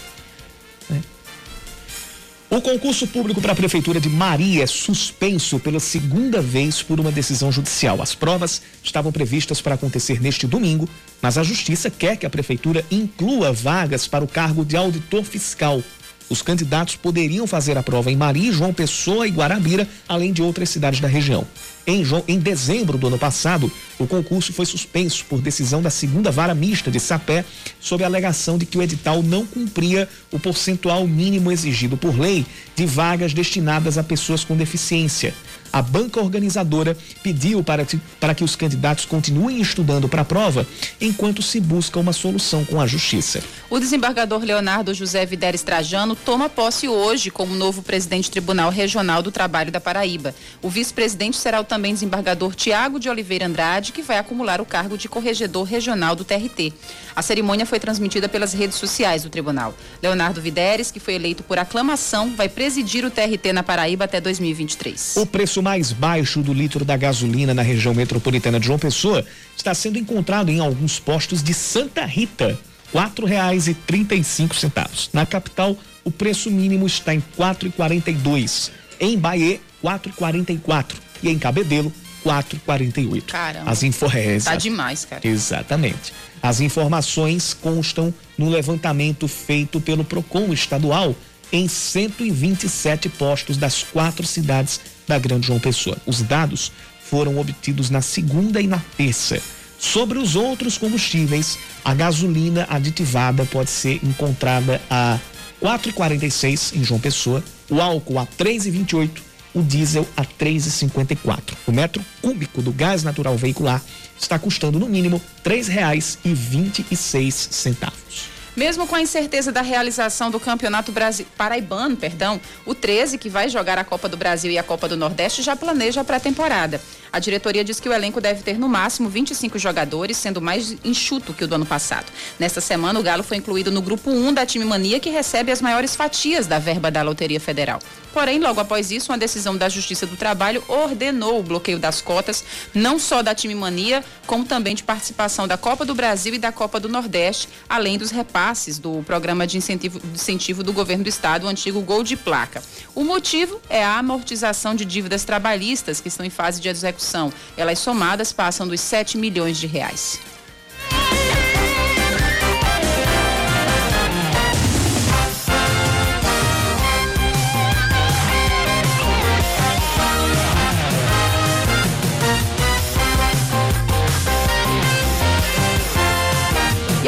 Speaker 1: O concurso público para a Prefeitura de Maria é suspenso pela segunda vez por uma decisão judicial. As provas estavam previstas para acontecer neste domingo, mas a Justiça quer que a Prefeitura inclua vagas para o cargo de auditor fiscal. Os candidatos poderiam fazer a prova em Maria, João Pessoa e Guarabira, além de outras cidades da região. Em, em dezembro do ano passado, o concurso foi suspenso por decisão da segunda vara mista de Sapé, sob a alegação de que o edital não cumpria o percentual mínimo exigido por lei de vagas destinadas a pessoas com deficiência. A banca organizadora pediu para, que- para que os candidatos continuem estudando para a prova, enquanto se busca uma solução com a justiça.
Speaker 2: O desembargador Leonardo José Videres Trajano toma posse hoje como novo presidente do Tribunal Regional do Trabalho da Paraíba. O vice-presidente será o também desembargador Tiago de Oliveira Andrade, que vai acumular o cargo de corregedor regional do TRT. A cerimônia foi transmitida pelas redes sociais do tribunal. Leonardo Videres, que foi eleito por aclamação, vai presidir o TRT na Paraíba até 2023.
Speaker 1: O preço mais baixo do litro da gasolina na região metropolitana de João Pessoa está sendo encontrado em alguns postos de Santa Rita. quatro reais e trinta e cinco centavos. Na capital, o preço mínimo está em quatro e quarenta e dois. Em Bahia, quatro e quarenta e quatro. E em Cabedelo, quatro e quarenta e oito.
Speaker 2: Caramba.
Speaker 1: As info... é,
Speaker 2: Tá demais, cara.
Speaker 1: Exatamente. As informações constam no levantamento feito pelo Procon estadual em 127 postos das quatro cidades da Grande João Pessoa. Os dados foram obtidos na segunda e na terça. Sobre os outros combustíveis, a gasolina aditivada pode ser encontrada a 4,46 em João Pessoa, o álcool a 3,28, o diesel a 3,54. O metro cúbico do gás natural veicular está custando no mínimo R$ 3,26.
Speaker 2: Mesmo com a incerteza da realização do Campeonato Brasi... Paraibano, perdão, o 13, que vai jogar a Copa do Brasil e a Copa do Nordeste, já planeja a pré-temporada. A diretoria diz que o elenco deve ter no máximo 25 jogadores, sendo mais enxuto que o do ano passado. Nesta semana, o Galo foi incluído no grupo 1 da Time Mania, que recebe as maiores fatias da verba da Loteria Federal. Porém, logo após isso, uma decisão da Justiça do Trabalho ordenou o bloqueio das cotas, não só da Time Mania, como também de participação da Copa do Brasil e da Copa do Nordeste, além dos repasses do programa de incentivo, de incentivo do governo do estado, o antigo Gol de Placa. O motivo é a amortização de dívidas trabalhistas que estão em fase de execução. Elas somadas passam dos 7 milhões de reais.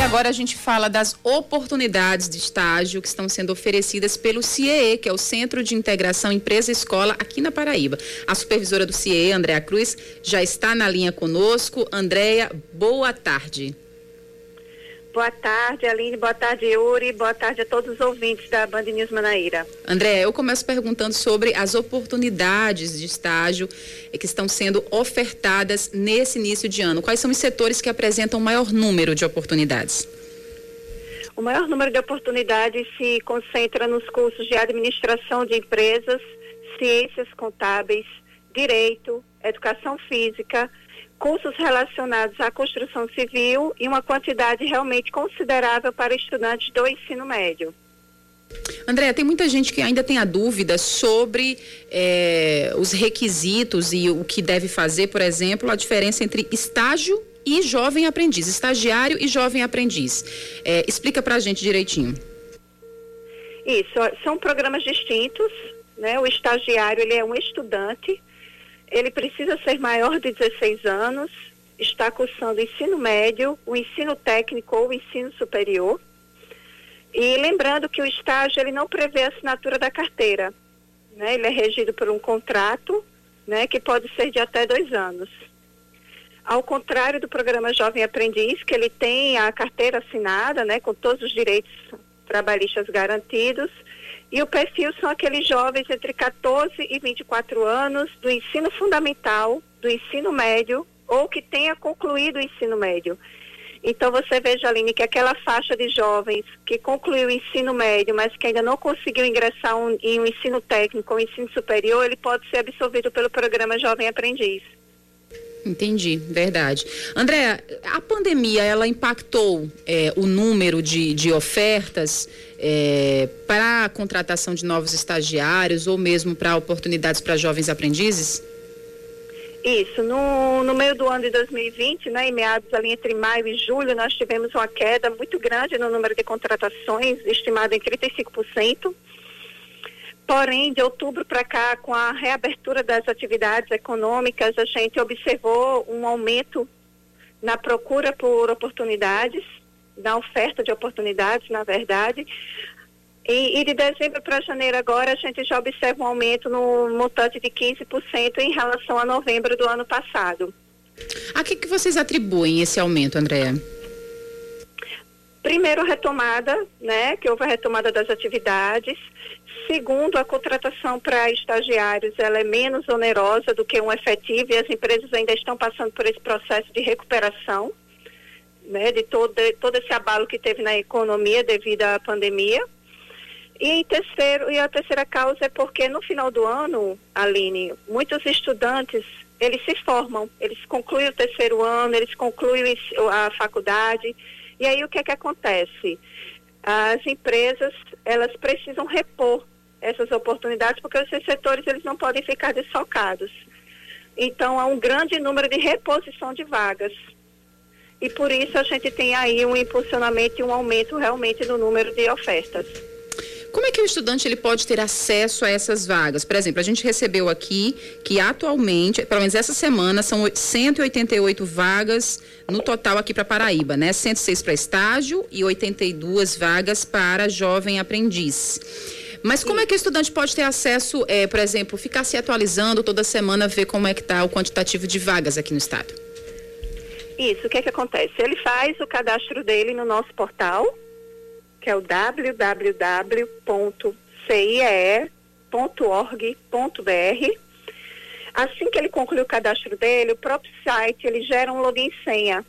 Speaker 2: Agora a gente fala das oportunidades de estágio que estão sendo oferecidas pelo CIEE, que é o Centro de Integração Empresa-Escola aqui na Paraíba. A supervisora do CIEE, Andréa Cruz, já está na linha conosco. Andréia, boa tarde.
Speaker 16: Boa tarde, Aline. Boa tarde, Yuri. Boa tarde a todos os ouvintes da Band News Manaíra.
Speaker 2: André, eu começo perguntando sobre as oportunidades de estágio que estão sendo ofertadas nesse início de ano. Quais são os setores que apresentam o maior número de oportunidades?
Speaker 16: O maior número de oportunidades se concentra nos cursos de administração de empresas, ciências contábeis, direito, educação física, cursos relacionados à construção civil e uma quantidade realmente considerável para estudantes do ensino médio.
Speaker 2: André, tem muita gente que ainda tem a dúvida sobre eh, os requisitos e o que deve fazer, por exemplo, a diferença entre estágio e jovem aprendiz, estagiário e jovem aprendiz. Eh, explica pra gente direitinho.
Speaker 16: Isso, são programas distintos, né? O estagiário, ele é um estudante, ele precisa ser maior de 16 anos, está cursando ensino médio, o ensino técnico ou o ensino superior. E lembrando que o estágio ele não prevê a assinatura da carteira, né? Ele é regido por um contrato, né? Que pode ser de até dois anos. Ao contrário do programa Jovem Aprendiz, que ele tem a carteira assinada, né? Com todos os direitos trabalhistas garantidos. E o perfil são aqueles jovens entre 14 e 24 anos do ensino fundamental, do ensino médio ou que tenha concluído o ensino médio. Então você veja, Aline, que aquela faixa de jovens que concluiu o ensino médio, mas que ainda não conseguiu ingressar um, em um ensino técnico ou ensino superior, ele pode ser absorvido pelo programa Jovem Aprendiz.
Speaker 2: Entendi, verdade. André, a pandemia ela impactou eh, o número de, de ofertas eh, para a contratação de novos estagiários ou mesmo para oportunidades para jovens aprendizes?
Speaker 16: Isso, no, no meio do ano de 2020, né, em meados ali entre maio e julho, nós tivemos uma queda muito grande no número de contratações, estimada em 35%. Porém, de outubro para cá, com a reabertura das atividades econômicas, a gente observou um aumento na procura por oportunidades, na oferta de oportunidades, na verdade. E, e de dezembro para janeiro agora, a gente já observa um aumento no montante de 15% em relação a novembro do ano passado.
Speaker 2: A que, que vocês atribuem esse aumento, Andréa?
Speaker 16: Primeiro, retomada, né, que houve a retomada das atividades. Segundo, a contratação para estagiários ela é menos onerosa do que um efetivo e as empresas ainda estão passando por esse processo de recuperação, né, de todo, todo esse abalo que teve na economia devido à pandemia. E, terceiro, e a terceira causa é porque no final do ano, Aline, muitos estudantes eles se formam, eles concluem o terceiro ano, eles concluem a faculdade. E aí o que é que acontece? As empresas, elas precisam repor essas oportunidades porque os setores eles não podem ficar desfocados. Então há um grande número de reposição de vagas. E por isso a gente tem aí um impulsionamento e um aumento realmente no número de ofertas.
Speaker 2: Como é que o estudante ele pode ter acesso a essas vagas? Por exemplo, a gente recebeu aqui que atualmente, pelo menos essa semana, são 188 vagas no total aqui para Paraíba, né? 106 para estágio e 82 vagas para jovem aprendiz. Mas como é que o estudante pode ter acesso, é, por exemplo, ficar se atualizando toda semana, ver como é que está o quantitativo de vagas aqui no estado?
Speaker 16: Isso, o que é que acontece? Ele faz o cadastro dele no nosso portal, que é o www.ciee.org.br. Assim que ele conclui o cadastro dele, o próprio site ele gera um login senha.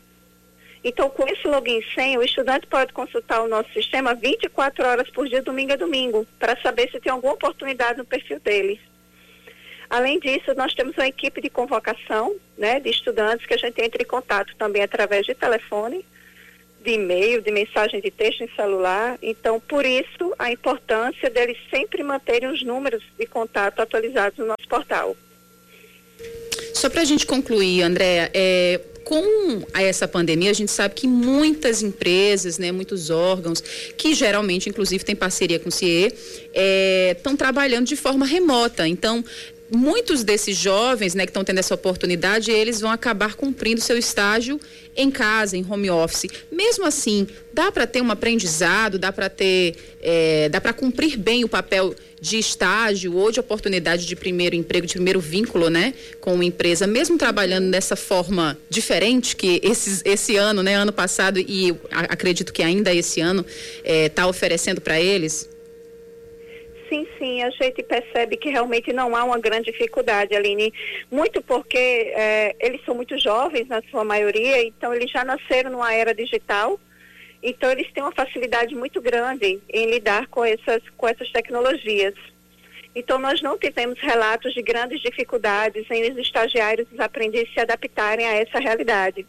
Speaker 16: Então, com esse login senha, o estudante pode consultar o nosso sistema 24 horas por dia, domingo a domingo, para saber se tem alguma oportunidade no perfil dele. Além disso, nós temos uma equipe de convocação né, de estudantes que a gente entra em contato também através de telefone de e-mail, de mensagem de texto em celular. Então, por isso, a importância deles sempre manterem os números de contato atualizados no nosso portal.
Speaker 2: Só para a gente concluir, Andréa, é, com essa pandemia, a gente sabe que muitas empresas, né, muitos órgãos, que geralmente, inclusive, têm parceria com o CIE, estão é, trabalhando de forma remota. Então, muitos desses jovens né, que estão tendo essa oportunidade, eles vão acabar cumprindo seu estágio em casa, em home office. Mesmo assim, dá para ter um aprendizado, dá para ter, é, dá para cumprir bem o papel de estágio ou de oportunidade de primeiro emprego, de primeiro vínculo, né, com uma empresa, mesmo trabalhando dessa forma diferente que esse, esse ano, né, ano passado e acredito que ainda esse ano está é, oferecendo para eles?
Speaker 16: Sim, sim, a gente percebe que realmente não há uma grande dificuldade, Aline. Muito porque é, eles são muito jovens, na sua maioria, então eles já nasceram numa era digital. Então eles têm uma facilidade muito grande em lidar com essas, com essas tecnologias. Então nós não tivemos relatos de grandes dificuldades em os estagiários e os aprendizes se adaptarem a essa realidade.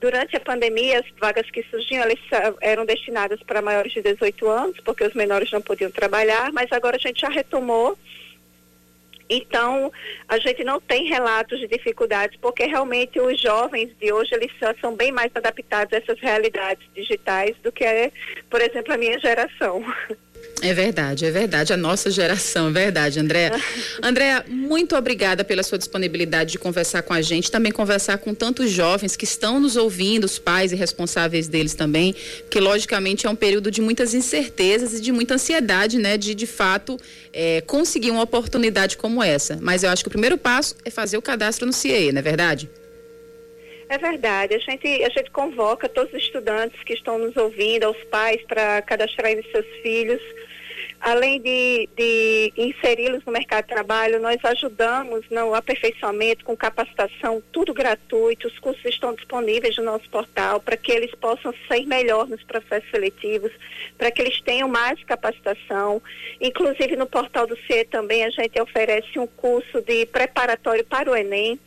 Speaker 16: Durante a pandemia, as vagas que surgiam, elas eram destinadas para maiores de 18 anos, porque os menores não podiam trabalhar, mas agora a gente já retomou. Então, a gente não tem relatos de dificuldades, porque realmente os jovens de hoje, eles são bem mais adaptados a essas realidades digitais do que, por exemplo, a minha geração. <laughs>
Speaker 2: É verdade, é verdade. A nossa geração, é verdade, Andréa. <laughs> Andréa, muito obrigada pela sua disponibilidade de conversar com a gente, também conversar com tantos jovens que estão nos ouvindo, os pais e responsáveis deles também, que logicamente é um período de muitas incertezas e de muita ansiedade, né, de de fato é, conseguir uma oportunidade como essa. Mas eu acho que o primeiro passo é fazer o cadastro no CIE, não é verdade?
Speaker 16: É verdade. A gente, a gente convoca todos os estudantes que estão nos ouvindo, aos pais, para cadastrarem seus filhos. Além de, de inseri-los no mercado de trabalho, nós ajudamos no aperfeiçoamento, com capacitação, tudo gratuito. Os cursos estão disponíveis no nosso portal para que eles possam ser melhor nos processos seletivos, para que eles tenham mais capacitação. Inclusive, no portal do CIE também a gente oferece um curso de preparatório para o Enem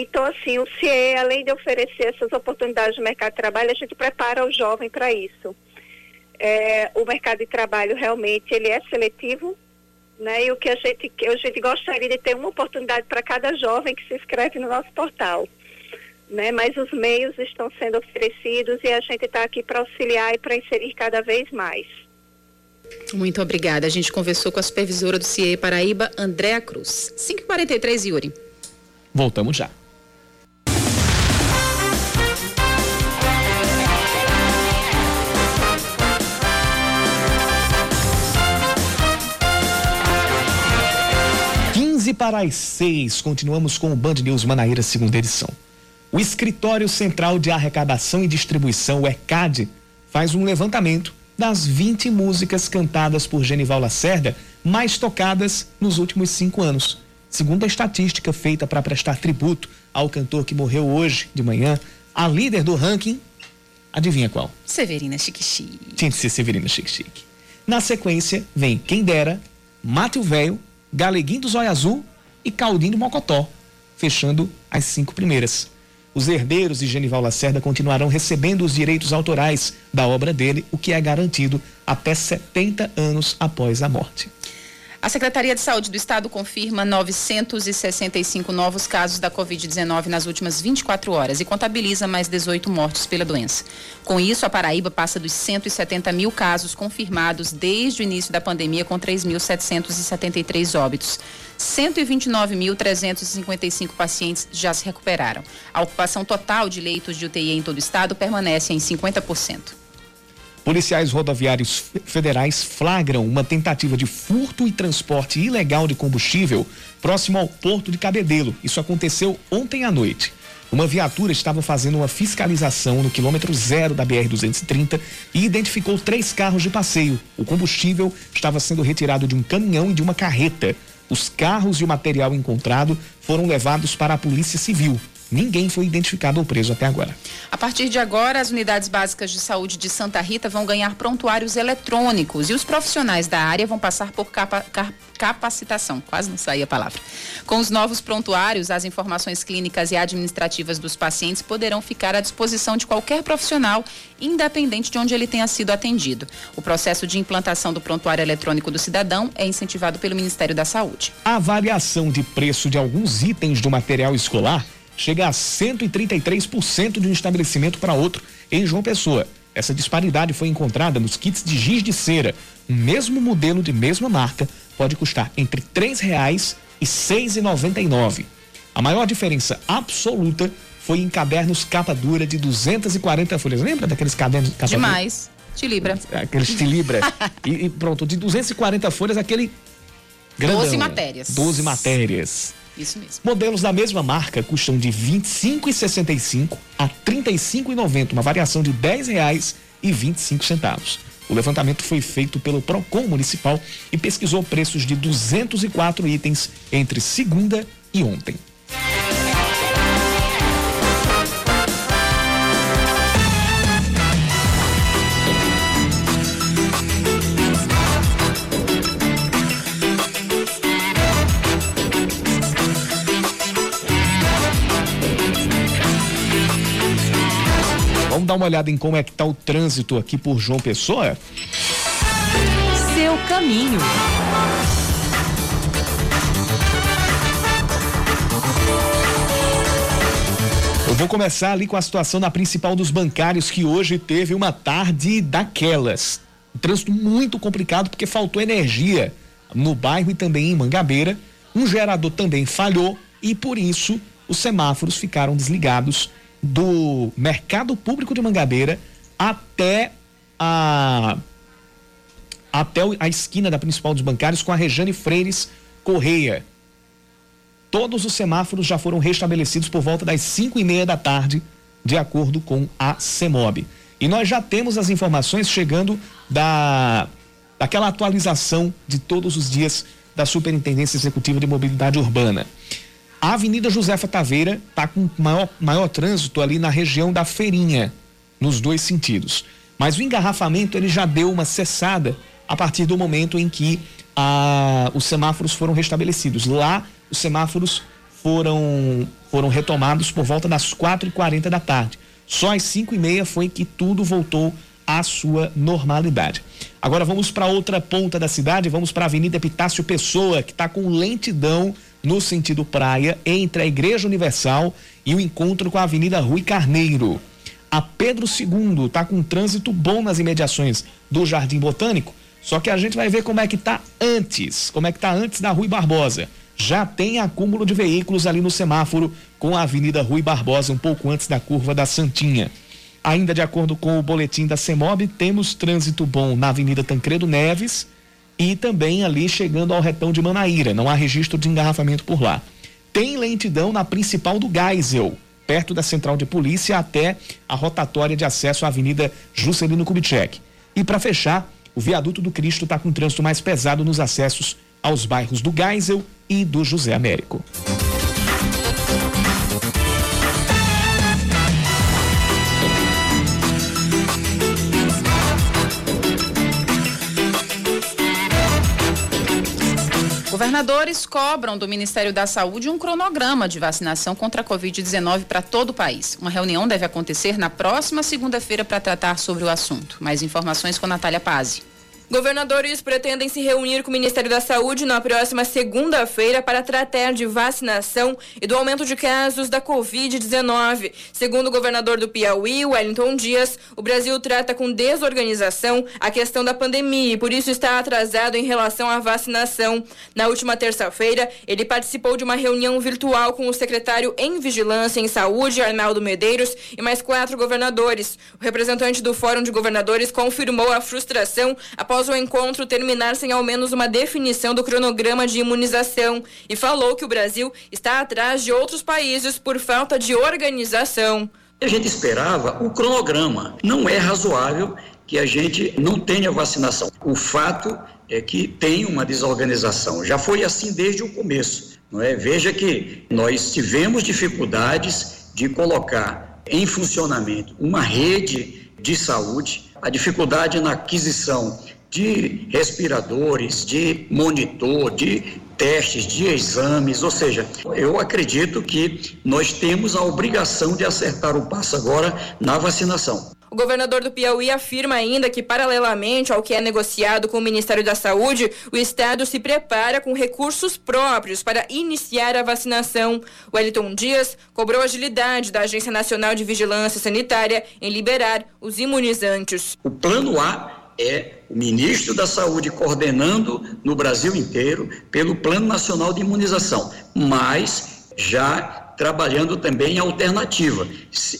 Speaker 16: então, assim, o CIE, além de oferecer essas oportunidades de mercado de trabalho, a gente prepara o jovem para isso. É, o mercado de trabalho realmente ele é seletivo, né? E o que a gente, a gente gostaria de ter uma oportunidade para cada jovem que se inscreve no nosso portal. Né? Mas os meios estão sendo oferecidos e a gente está aqui para auxiliar e para inserir cada vez mais.
Speaker 2: Muito obrigada. A gente conversou com a supervisora do CIE Paraíba, Andréa Cruz. 5h43, Yuri.
Speaker 1: Voltamos já. Para as seis, continuamos com o Band News Manaíra, segunda edição. O Escritório Central de Arrecadação e Distribuição, o ECAD, faz um levantamento das 20 músicas cantadas por Genival Lacerda mais tocadas nos últimos cinco anos. Segundo a estatística feita para prestar tributo ao cantor que morreu hoje de manhã, a líder do ranking, adivinha qual?
Speaker 2: Severina Chique Chique.
Speaker 1: Tinha que ser Severina Chique Chique. Na sequência, vem Quem Dera, Mate o Véio, Galeguinho do Zóio Azul e Caldinho do Mocotó, fechando as cinco primeiras. Os herdeiros de Genival Lacerda continuarão recebendo os direitos autorais da obra dele, o que é garantido até 70 anos após a morte.
Speaker 2: A Secretaria de Saúde do Estado confirma 965 novos casos da Covid-19 nas últimas 24 horas e contabiliza mais 18 mortos pela doença. Com isso, a Paraíba passa dos 170 mil casos confirmados desde o início da pandemia, com 3.773 óbitos. 129.355 pacientes já se recuperaram. A ocupação total de leitos de UTI em todo o estado permanece em 50%.
Speaker 1: Policiais rodoviários federais flagram uma tentativa de furto e transporte ilegal de combustível próximo ao porto de Cabedelo. Isso aconteceu ontem à noite. Uma viatura estava fazendo uma fiscalização no quilômetro zero da BR-230 e identificou três carros de passeio. O combustível estava sendo retirado de um caminhão e de uma carreta. Os carros e o material encontrado foram levados para a Polícia Civil. Ninguém foi identificado ou preso até agora.
Speaker 2: A partir de agora, as unidades básicas de saúde de Santa Rita vão ganhar prontuários eletrônicos e os profissionais da área vão passar por capa, capacitação. Quase não saía a palavra. Com os novos prontuários, as informações clínicas e administrativas dos pacientes poderão ficar à disposição de qualquer profissional, independente de onde ele tenha sido atendido. O processo de implantação do prontuário eletrônico do cidadão é incentivado pelo Ministério da Saúde.
Speaker 1: A variação de preço de alguns itens do material escolar chega a 133% de um estabelecimento para outro em João Pessoa. Essa disparidade foi encontrada nos kits de giz de cera. O mesmo modelo de mesma marca pode custar entre R$ reais e R$ 6,99. A maior diferença absoluta foi em cadernos capa dura de 240 folhas. Lembra daqueles cadernos capa
Speaker 2: Demais. Te libra.
Speaker 1: Aqueles te libra. e, e, pronto, de 240 folhas, aquele grandão.
Speaker 2: 12 matérias.
Speaker 1: 12 matérias.
Speaker 2: Isso mesmo.
Speaker 1: Modelos da mesma marca custam de R$ 25,65 a R$ 35,90, uma variação de R$ 10,25 centavos. O levantamento foi feito pelo Procon Municipal e pesquisou preços de 204 itens entre segunda e ontem. Dar uma olhada em como é que está o trânsito aqui por João Pessoa?
Speaker 15: Seu caminho.
Speaker 1: Eu vou começar ali com a situação na principal dos bancários, que hoje teve uma tarde daquelas. Um trânsito muito complicado porque faltou energia no bairro e também em Mangabeira. Um gerador também falhou e por isso os semáforos ficaram desligados do mercado público de Mangabeira até a até a esquina da principal dos bancários com a Rejane Freires Correia. Todos os semáforos já foram restabelecidos por volta das cinco e meia da tarde, de acordo com a CEMOB. E nós já temos as informações chegando da daquela atualização de todos os dias da Superintendência Executiva de Mobilidade Urbana. A Avenida Josefa Taveira está com maior, maior trânsito ali na região da Feirinha, nos dois sentidos. Mas o engarrafamento ele já deu uma cessada a partir do momento em que ah, os semáforos foram restabelecidos. Lá, os semáforos foram, foram retomados por volta das 4h40 da tarde. Só às 5 e meia foi que tudo voltou à sua normalidade. Agora vamos para outra ponta da cidade, vamos para a Avenida Epitácio Pessoa, que está com lentidão no sentido praia, entre a Igreja Universal e o encontro com a Avenida Rui Carneiro. A Pedro II está com um trânsito bom nas imediações do Jardim Botânico, só que a gente vai ver como é que está antes, como é que está antes da Rui Barbosa. Já tem acúmulo de veículos ali no semáforo com a Avenida Rui Barbosa, um pouco antes da curva da Santinha. Ainda de acordo com o boletim da CEMOB, temos trânsito bom na Avenida Tancredo Neves, e também ali chegando ao retão de Manaíra. Não há registro de engarrafamento por lá. Tem lentidão na principal do Geisel, perto da central de polícia até a rotatória de acesso à Avenida Juscelino Kubitschek. E para fechar, o viaduto do Cristo está com trânsito mais pesado nos acessos aos bairros do Geisel e do José Américo.
Speaker 2: Governadores cobram do Ministério da Saúde um cronograma de vacinação contra a Covid-19 para todo o país. Uma reunião deve acontecer na próxima segunda-feira para tratar sobre o assunto. Mais informações com Natália Pazzi.
Speaker 17: Governadores pretendem se reunir com o Ministério da Saúde na próxima segunda-feira para tratar de vacinação e do aumento de casos da Covid-19. Segundo o governador do Piauí, Wellington Dias, o Brasil trata com desorganização a questão da pandemia e por isso está atrasado em relação à vacinação. Na última terça-feira, ele participou de uma reunião virtual com o secretário em Vigilância em Saúde, Arnaldo Medeiros, e mais quatro governadores. O representante do Fórum de Governadores confirmou a frustração após após o encontro terminar sem ao menos uma definição do cronograma de imunização e falou que o Brasil está atrás de outros países por falta de organização.
Speaker 18: A gente esperava o cronograma. Não é razoável que a gente não tenha vacinação. O fato é que tem uma desorganização. Já foi assim desde o começo. Não é? Veja que nós tivemos dificuldades de colocar em funcionamento uma rede de saúde, a dificuldade na aquisição de respiradores, de monitor, de testes, de exames, ou seja, eu acredito que nós temos a obrigação de acertar o passo agora na vacinação.
Speaker 17: O governador do Piauí afirma ainda que, paralelamente ao que é negociado com o Ministério da Saúde, o Estado se prepara com recursos próprios para iniciar a vacinação. Wellington Dias cobrou agilidade da Agência Nacional de Vigilância Sanitária em liberar os imunizantes.
Speaker 18: O plano A é o ministro da Saúde coordenando no Brasil inteiro pelo Plano Nacional de Imunização, mas já trabalhando também em alternativa.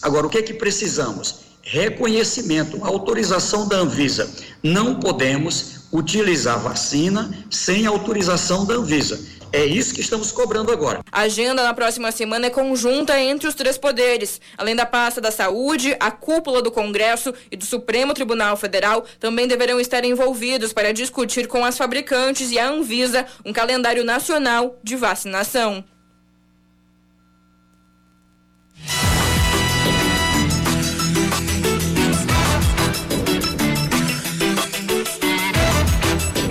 Speaker 18: Agora, o que é que precisamos? Reconhecimento, autorização da Anvisa. Não podemos utilizar vacina sem autorização da Anvisa. É isso que estamos cobrando agora.
Speaker 17: A agenda na próxima semana é conjunta entre os três poderes. Além da pasta da saúde, a cúpula do Congresso e do Supremo Tribunal Federal também deverão estar envolvidos para discutir com as fabricantes e a Anvisa um calendário nacional de vacinação.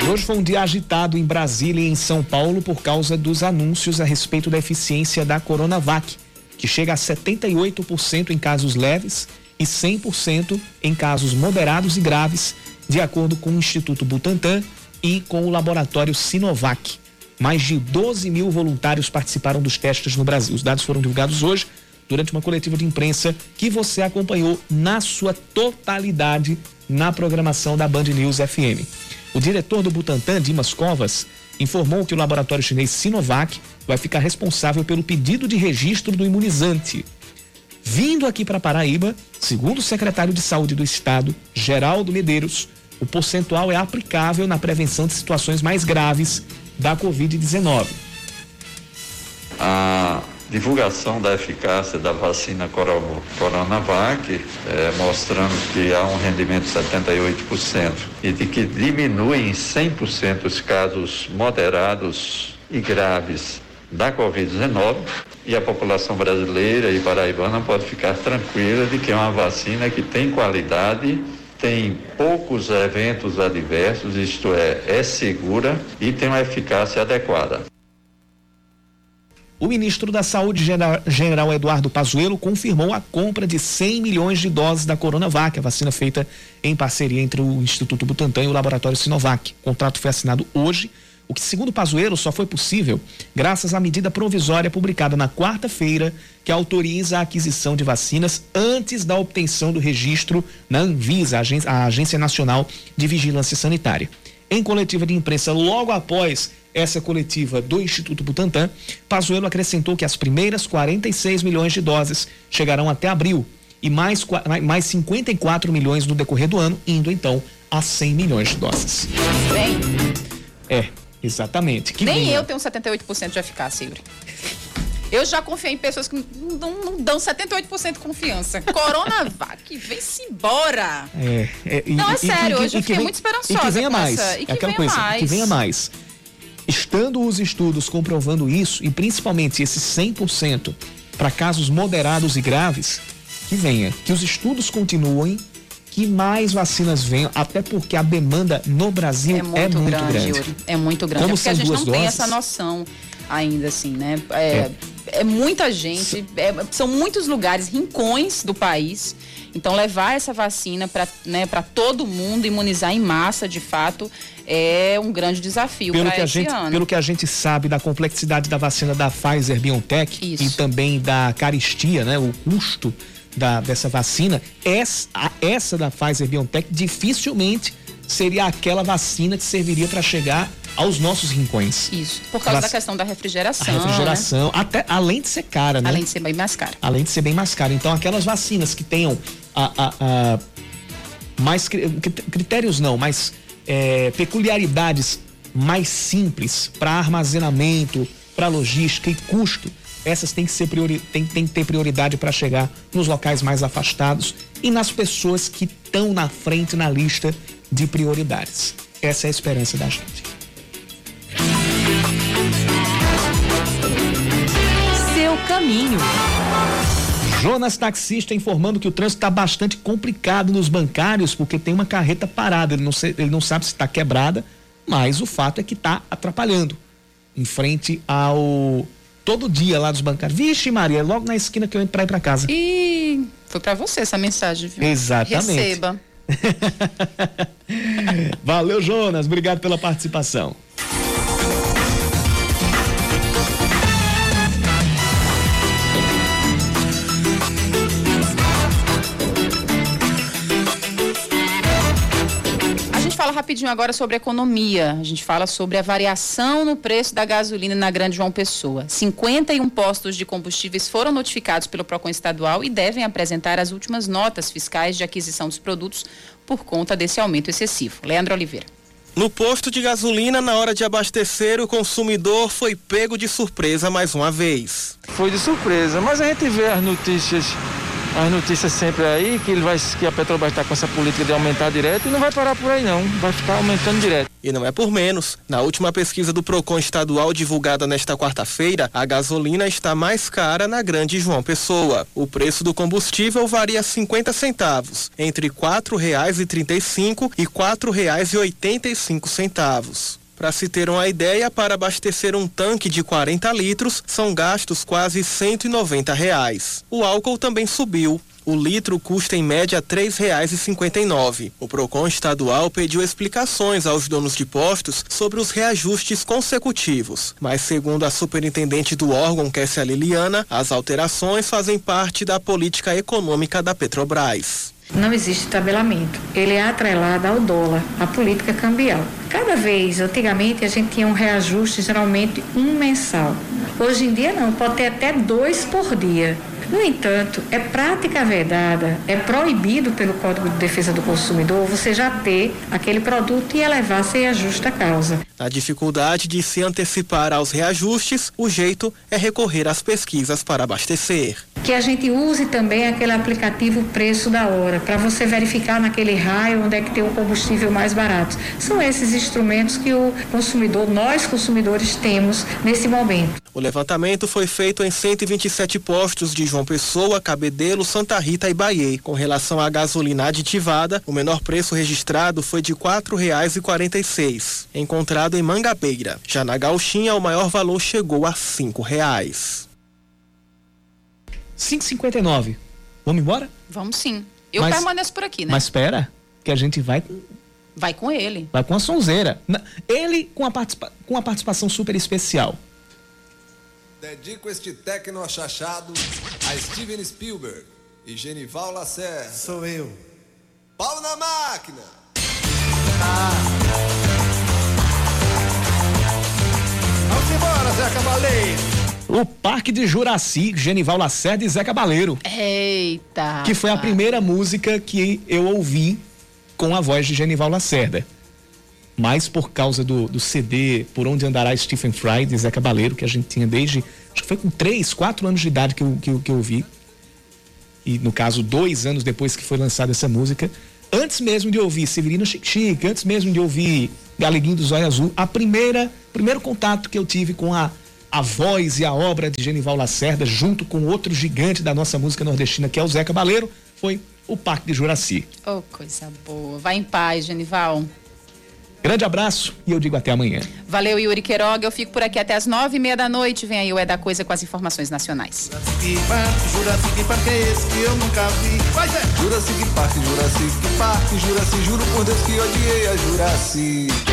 Speaker 1: Hoje foi um dia agitado em Brasília e em São Paulo por causa dos anúncios a respeito da eficiência da Coronavac, que chega a 78% em casos leves e 100% em casos moderados e graves, de acordo com o Instituto Butantan e com o laboratório Sinovac. Mais de 12 mil voluntários participaram dos testes no Brasil. Os dados foram divulgados hoje durante uma coletiva de imprensa que você acompanhou na sua totalidade na programação da Band News FM. O diretor do Butantan, Dimas Covas, informou que o laboratório chinês Sinovac vai ficar responsável pelo pedido de registro do imunizante. Vindo aqui para Paraíba, segundo o secretário de Saúde do Estado, Geraldo Medeiros, o percentual é aplicável na prevenção de situações mais graves da Covid-19.
Speaker 19: A divulgação da eficácia da vacina Coronavac, é, mostrando que há um rendimento de 78% e de que diminui em 100% os casos moderados e graves da Covid-19 e a população brasileira e paraibana pode ficar tranquila de que é uma vacina que tem qualidade, tem poucos eventos adversos, isto é, é segura e tem uma eficácia adequada.
Speaker 1: O ministro da Saúde, general Eduardo Pazuello, confirmou a compra de 100 milhões de doses da Coronavac, a vacina feita em parceria entre o Instituto Butantan e o laboratório Sinovac. O contrato foi assinado hoje, o que, segundo Pazuello, só foi possível graças à medida provisória publicada na quarta-feira, que autoriza a aquisição de vacinas antes da obtenção do registro na Anvisa, a Agência Nacional de Vigilância Sanitária. Em coletiva de imprensa, logo após essa coletiva do Instituto Butantan, Pazuello acrescentou que as primeiras 46 milhões de doses chegarão até abril e mais, mais 54 milhões no decorrer do ano, indo então a 100 milhões de doses.
Speaker 2: Bem.
Speaker 1: É, exatamente.
Speaker 2: Que Nem eu tenho 78% de eficácia, Yuri. Eu já confiei em pessoas que não, dão- não dão 78% de confiança. Coronavac, <laughs> vem-se embora.
Speaker 1: É, é, e-
Speaker 2: Não, é
Speaker 1: e- e-
Speaker 2: sério,
Speaker 1: e-
Speaker 2: hoje eu
Speaker 1: que
Speaker 2: fiquei
Speaker 1: vem-
Speaker 2: muito esperançosa
Speaker 1: E que venha mais.
Speaker 2: essa- e que
Speaker 1: é aquela
Speaker 2: venha
Speaker 1: coisa,
Speaker 2: mais.
Speaker 1: que venha mais. Estando os estudos comprovando isso, e principalmente esse 100% para casos moderados e graves, que venha. Que os estudos continuem, que mais vacinas venham, até porque a demanda no Brasil
Speaker 2: É muito, grande,
Speaker 1: grande.
Speaker 2: Yuri. É muito grande.
Speaker 1: Como
Speaker 2: é porque a gente não tem
Speaker 1: doses?
Speaker 2: essa noção ainda, assim, né? É, é muita gente, é- são muitos lugares, rincões do país. Então, levar essa vacina para né, pra todo mundo, imunizar em massa, de fato, é um grande desafio
Speaker 1: pelo que, a gente,
Speaker 2: ano.
Speaker 1: pelo que a gente sabe da complexidade da vacina da Pfizer BioNTech e também da caristia, né, o custo da, dessa vacina, essa, essa da Pfizer BioNTech dificilmente seria aquela vacina que serviria para chegar aos nossos rincões.
Speaker 2: Isso, por causa da questão da
Speaker 1: A
Speaker 2: refrigeração.
Speaker 1: refrigeração,
Speaker 2: né?
Speaker 1: até além de ser cara, né?
Speaker 2: Além de ser bem mais cara.
Speaker 1: além de ser bem mais caro. Então, aquelas vacinas que tenham a, a- a- mais cri- critérios não, mas é, peculiaridades mais simples para armazenamento, para logística e custo, essas têm que ser priori, tem que ter prioridade para chegar nos locais mais afastados e nas pessoas que estão na frente na lista de prioridades. Essa é a esperança da gente.
Speaker 15: Seu caminho.
Speaker 1: Jonas taxista informando que o trânsito está bastante complicado nos bancários porque tem uma carreta parada. Ele não, ele não sabe se está quebrada, mas o fato é que está atrapalhando em frente ao todo dia lá dos bancários. Vixe, Maria, é logo na esquina que eu entro para ir para casa.
Speaker 2: E foi para você essa mensagem, viu?
Speaker 1: Exatamente.
Speaker 2: Receba. <laughs>
Speaker 1: Valeu, Jonas. Obrigado pela participação.
Speaker 2: Fala rapidinho agora sobre economia. A gente fala sobre a variação no preço da gasolina na Grande João Pessoa. 51 postos de combustíveis foram notificados pelo Procon Estadual e devem apresentar as últimas notas fiscais de aquisição dos produtos por conta desse aumento excessivo. Leandro Oliveira.
Speaker 3: No posto de gasolina, na hora de abastecer, o consumidor foi pego de surpresa mais uma vez.
Speaker 20: Foi de surpresa, mas a gente vê as notícias, as notícias sempre aí que ele vai, que a Petrobras está com essa política de aumentar direto e não vai parar por aí não, vai ficar aumentando direto.
Speaker 3: E não é por menos. Na última pesquisa do Procon estadual divulgada nesta quarta-feira, a gasolina está mais cara na Grande João Pessoa. O preço do combustível varia 50 centavos, entre R$ 4,35 e R$ 4,85 Para se ter uma ideia, para abastecer um tanque de 40 litros, são gastos quase 190 reais. O álcool também subiu. O litro custa em média R$ 3,59. O Procon estadual pediu explicações aos donos de postos sobre os reajustes consecutivos, mas segundo a superintendente do órgão, Kessia Liliana, as alterações fazem parte da política econômica da Petrobras.
Speaker 21: Não existe tabelamento. Ele é atrelado ao dólar, à política cambial. Cada vez, antigamente, a gente tinha um reajuste, geralmente um mensal. Hoje em dia, não, pode ter até dois por dia. No entanto, é prática vedada, é proibido pelo Código de Defesa do Consumidor você já ter aquele produto e elevar sem a justa causa.
Speaker 3: Na dificuldade de se antecipar aos reajustes, o jeito é recorrer às pesquisas para abastecer.
Speaker 21: Que a gente use também aquele aplicativo Preço da Hora, para você verificar naquele raio onde é que tem o combustível mais barato. São esses instrumentos que o consumidor, nós consumidores, temos nesse momento.
Speaker 3: O levantamento foi feito em 127 postos de João Pessoa, Cabedelo, Santa Rita e Bahia. Com relação à gasolina aditivada, o menor preço registrado foi de R$ 4,46, encontrado em Mangabeira. Já na Gauchinha, o maior valor chegou a 5 reais.
Speaker 1: 5,59. Vamos embora?
Speaker 2: Vamos sim. Eu
Speaker 1: Mas-
Speaker 2: permaneço por aqui, né?
Speaker 1: Mas espera, que a gente vai com
Speaker 2: Vai com ele.
Speaker 1: Vai com a sonzeira. Ele com a, participa- com a participação super especial.
Speaker 22: Dedico este tecno achachado a Steven Spielberg e Genival Lacerda. Sou eu. Pau na máquina!
Speaker 11: Vamos embora, Zé Cabaleiro.
Speaker 1: O Parque de Juraci, Genival Lacerda e Zé Cabaleiro.
Speaker 2: Eita.
Speaker 1: Que foi a primeira música que eu ouvi com a voz de Genival Lacerda. Mais por causa do, do CD Por Onde Andará Stephen Fry, de Zé Cabaleiro, que a gente tinha desde. Acho que foi com 3, 4 anos de idade que eu, que, eu, que eu. E no caso, dois anos depois que foi lançada essa música. Antes mesmo de ouvir Severino Chic, antes mesmo de ouvir Galeguinho do Zóio Azul, a primeira, primeiro contato que eu tive com a, a voz e a obra de Genival Lacerda, junto com outro gigante da nossa música nordestina, que é o Zé Cabaleiro, foi o Parque de Juraci.
Speaker 2: Oh, coisa boa. Vai em paz, Genival.
Speaker 1: Grande abraço e eu digo até amanhã.
Speaker 2: Valeu, Yuri Queiroga. Eu fico por aqui até as nove e meia da noite. Vem aí o É da Coisa com as informações nacionais.
Speaker 22: Jurassic Park, Jurassic Park é esse que eu nunca vi. Vai ser Jurassic Park, Jurassic Park, Jurassic, juro por Deus que odiei a Jurassic.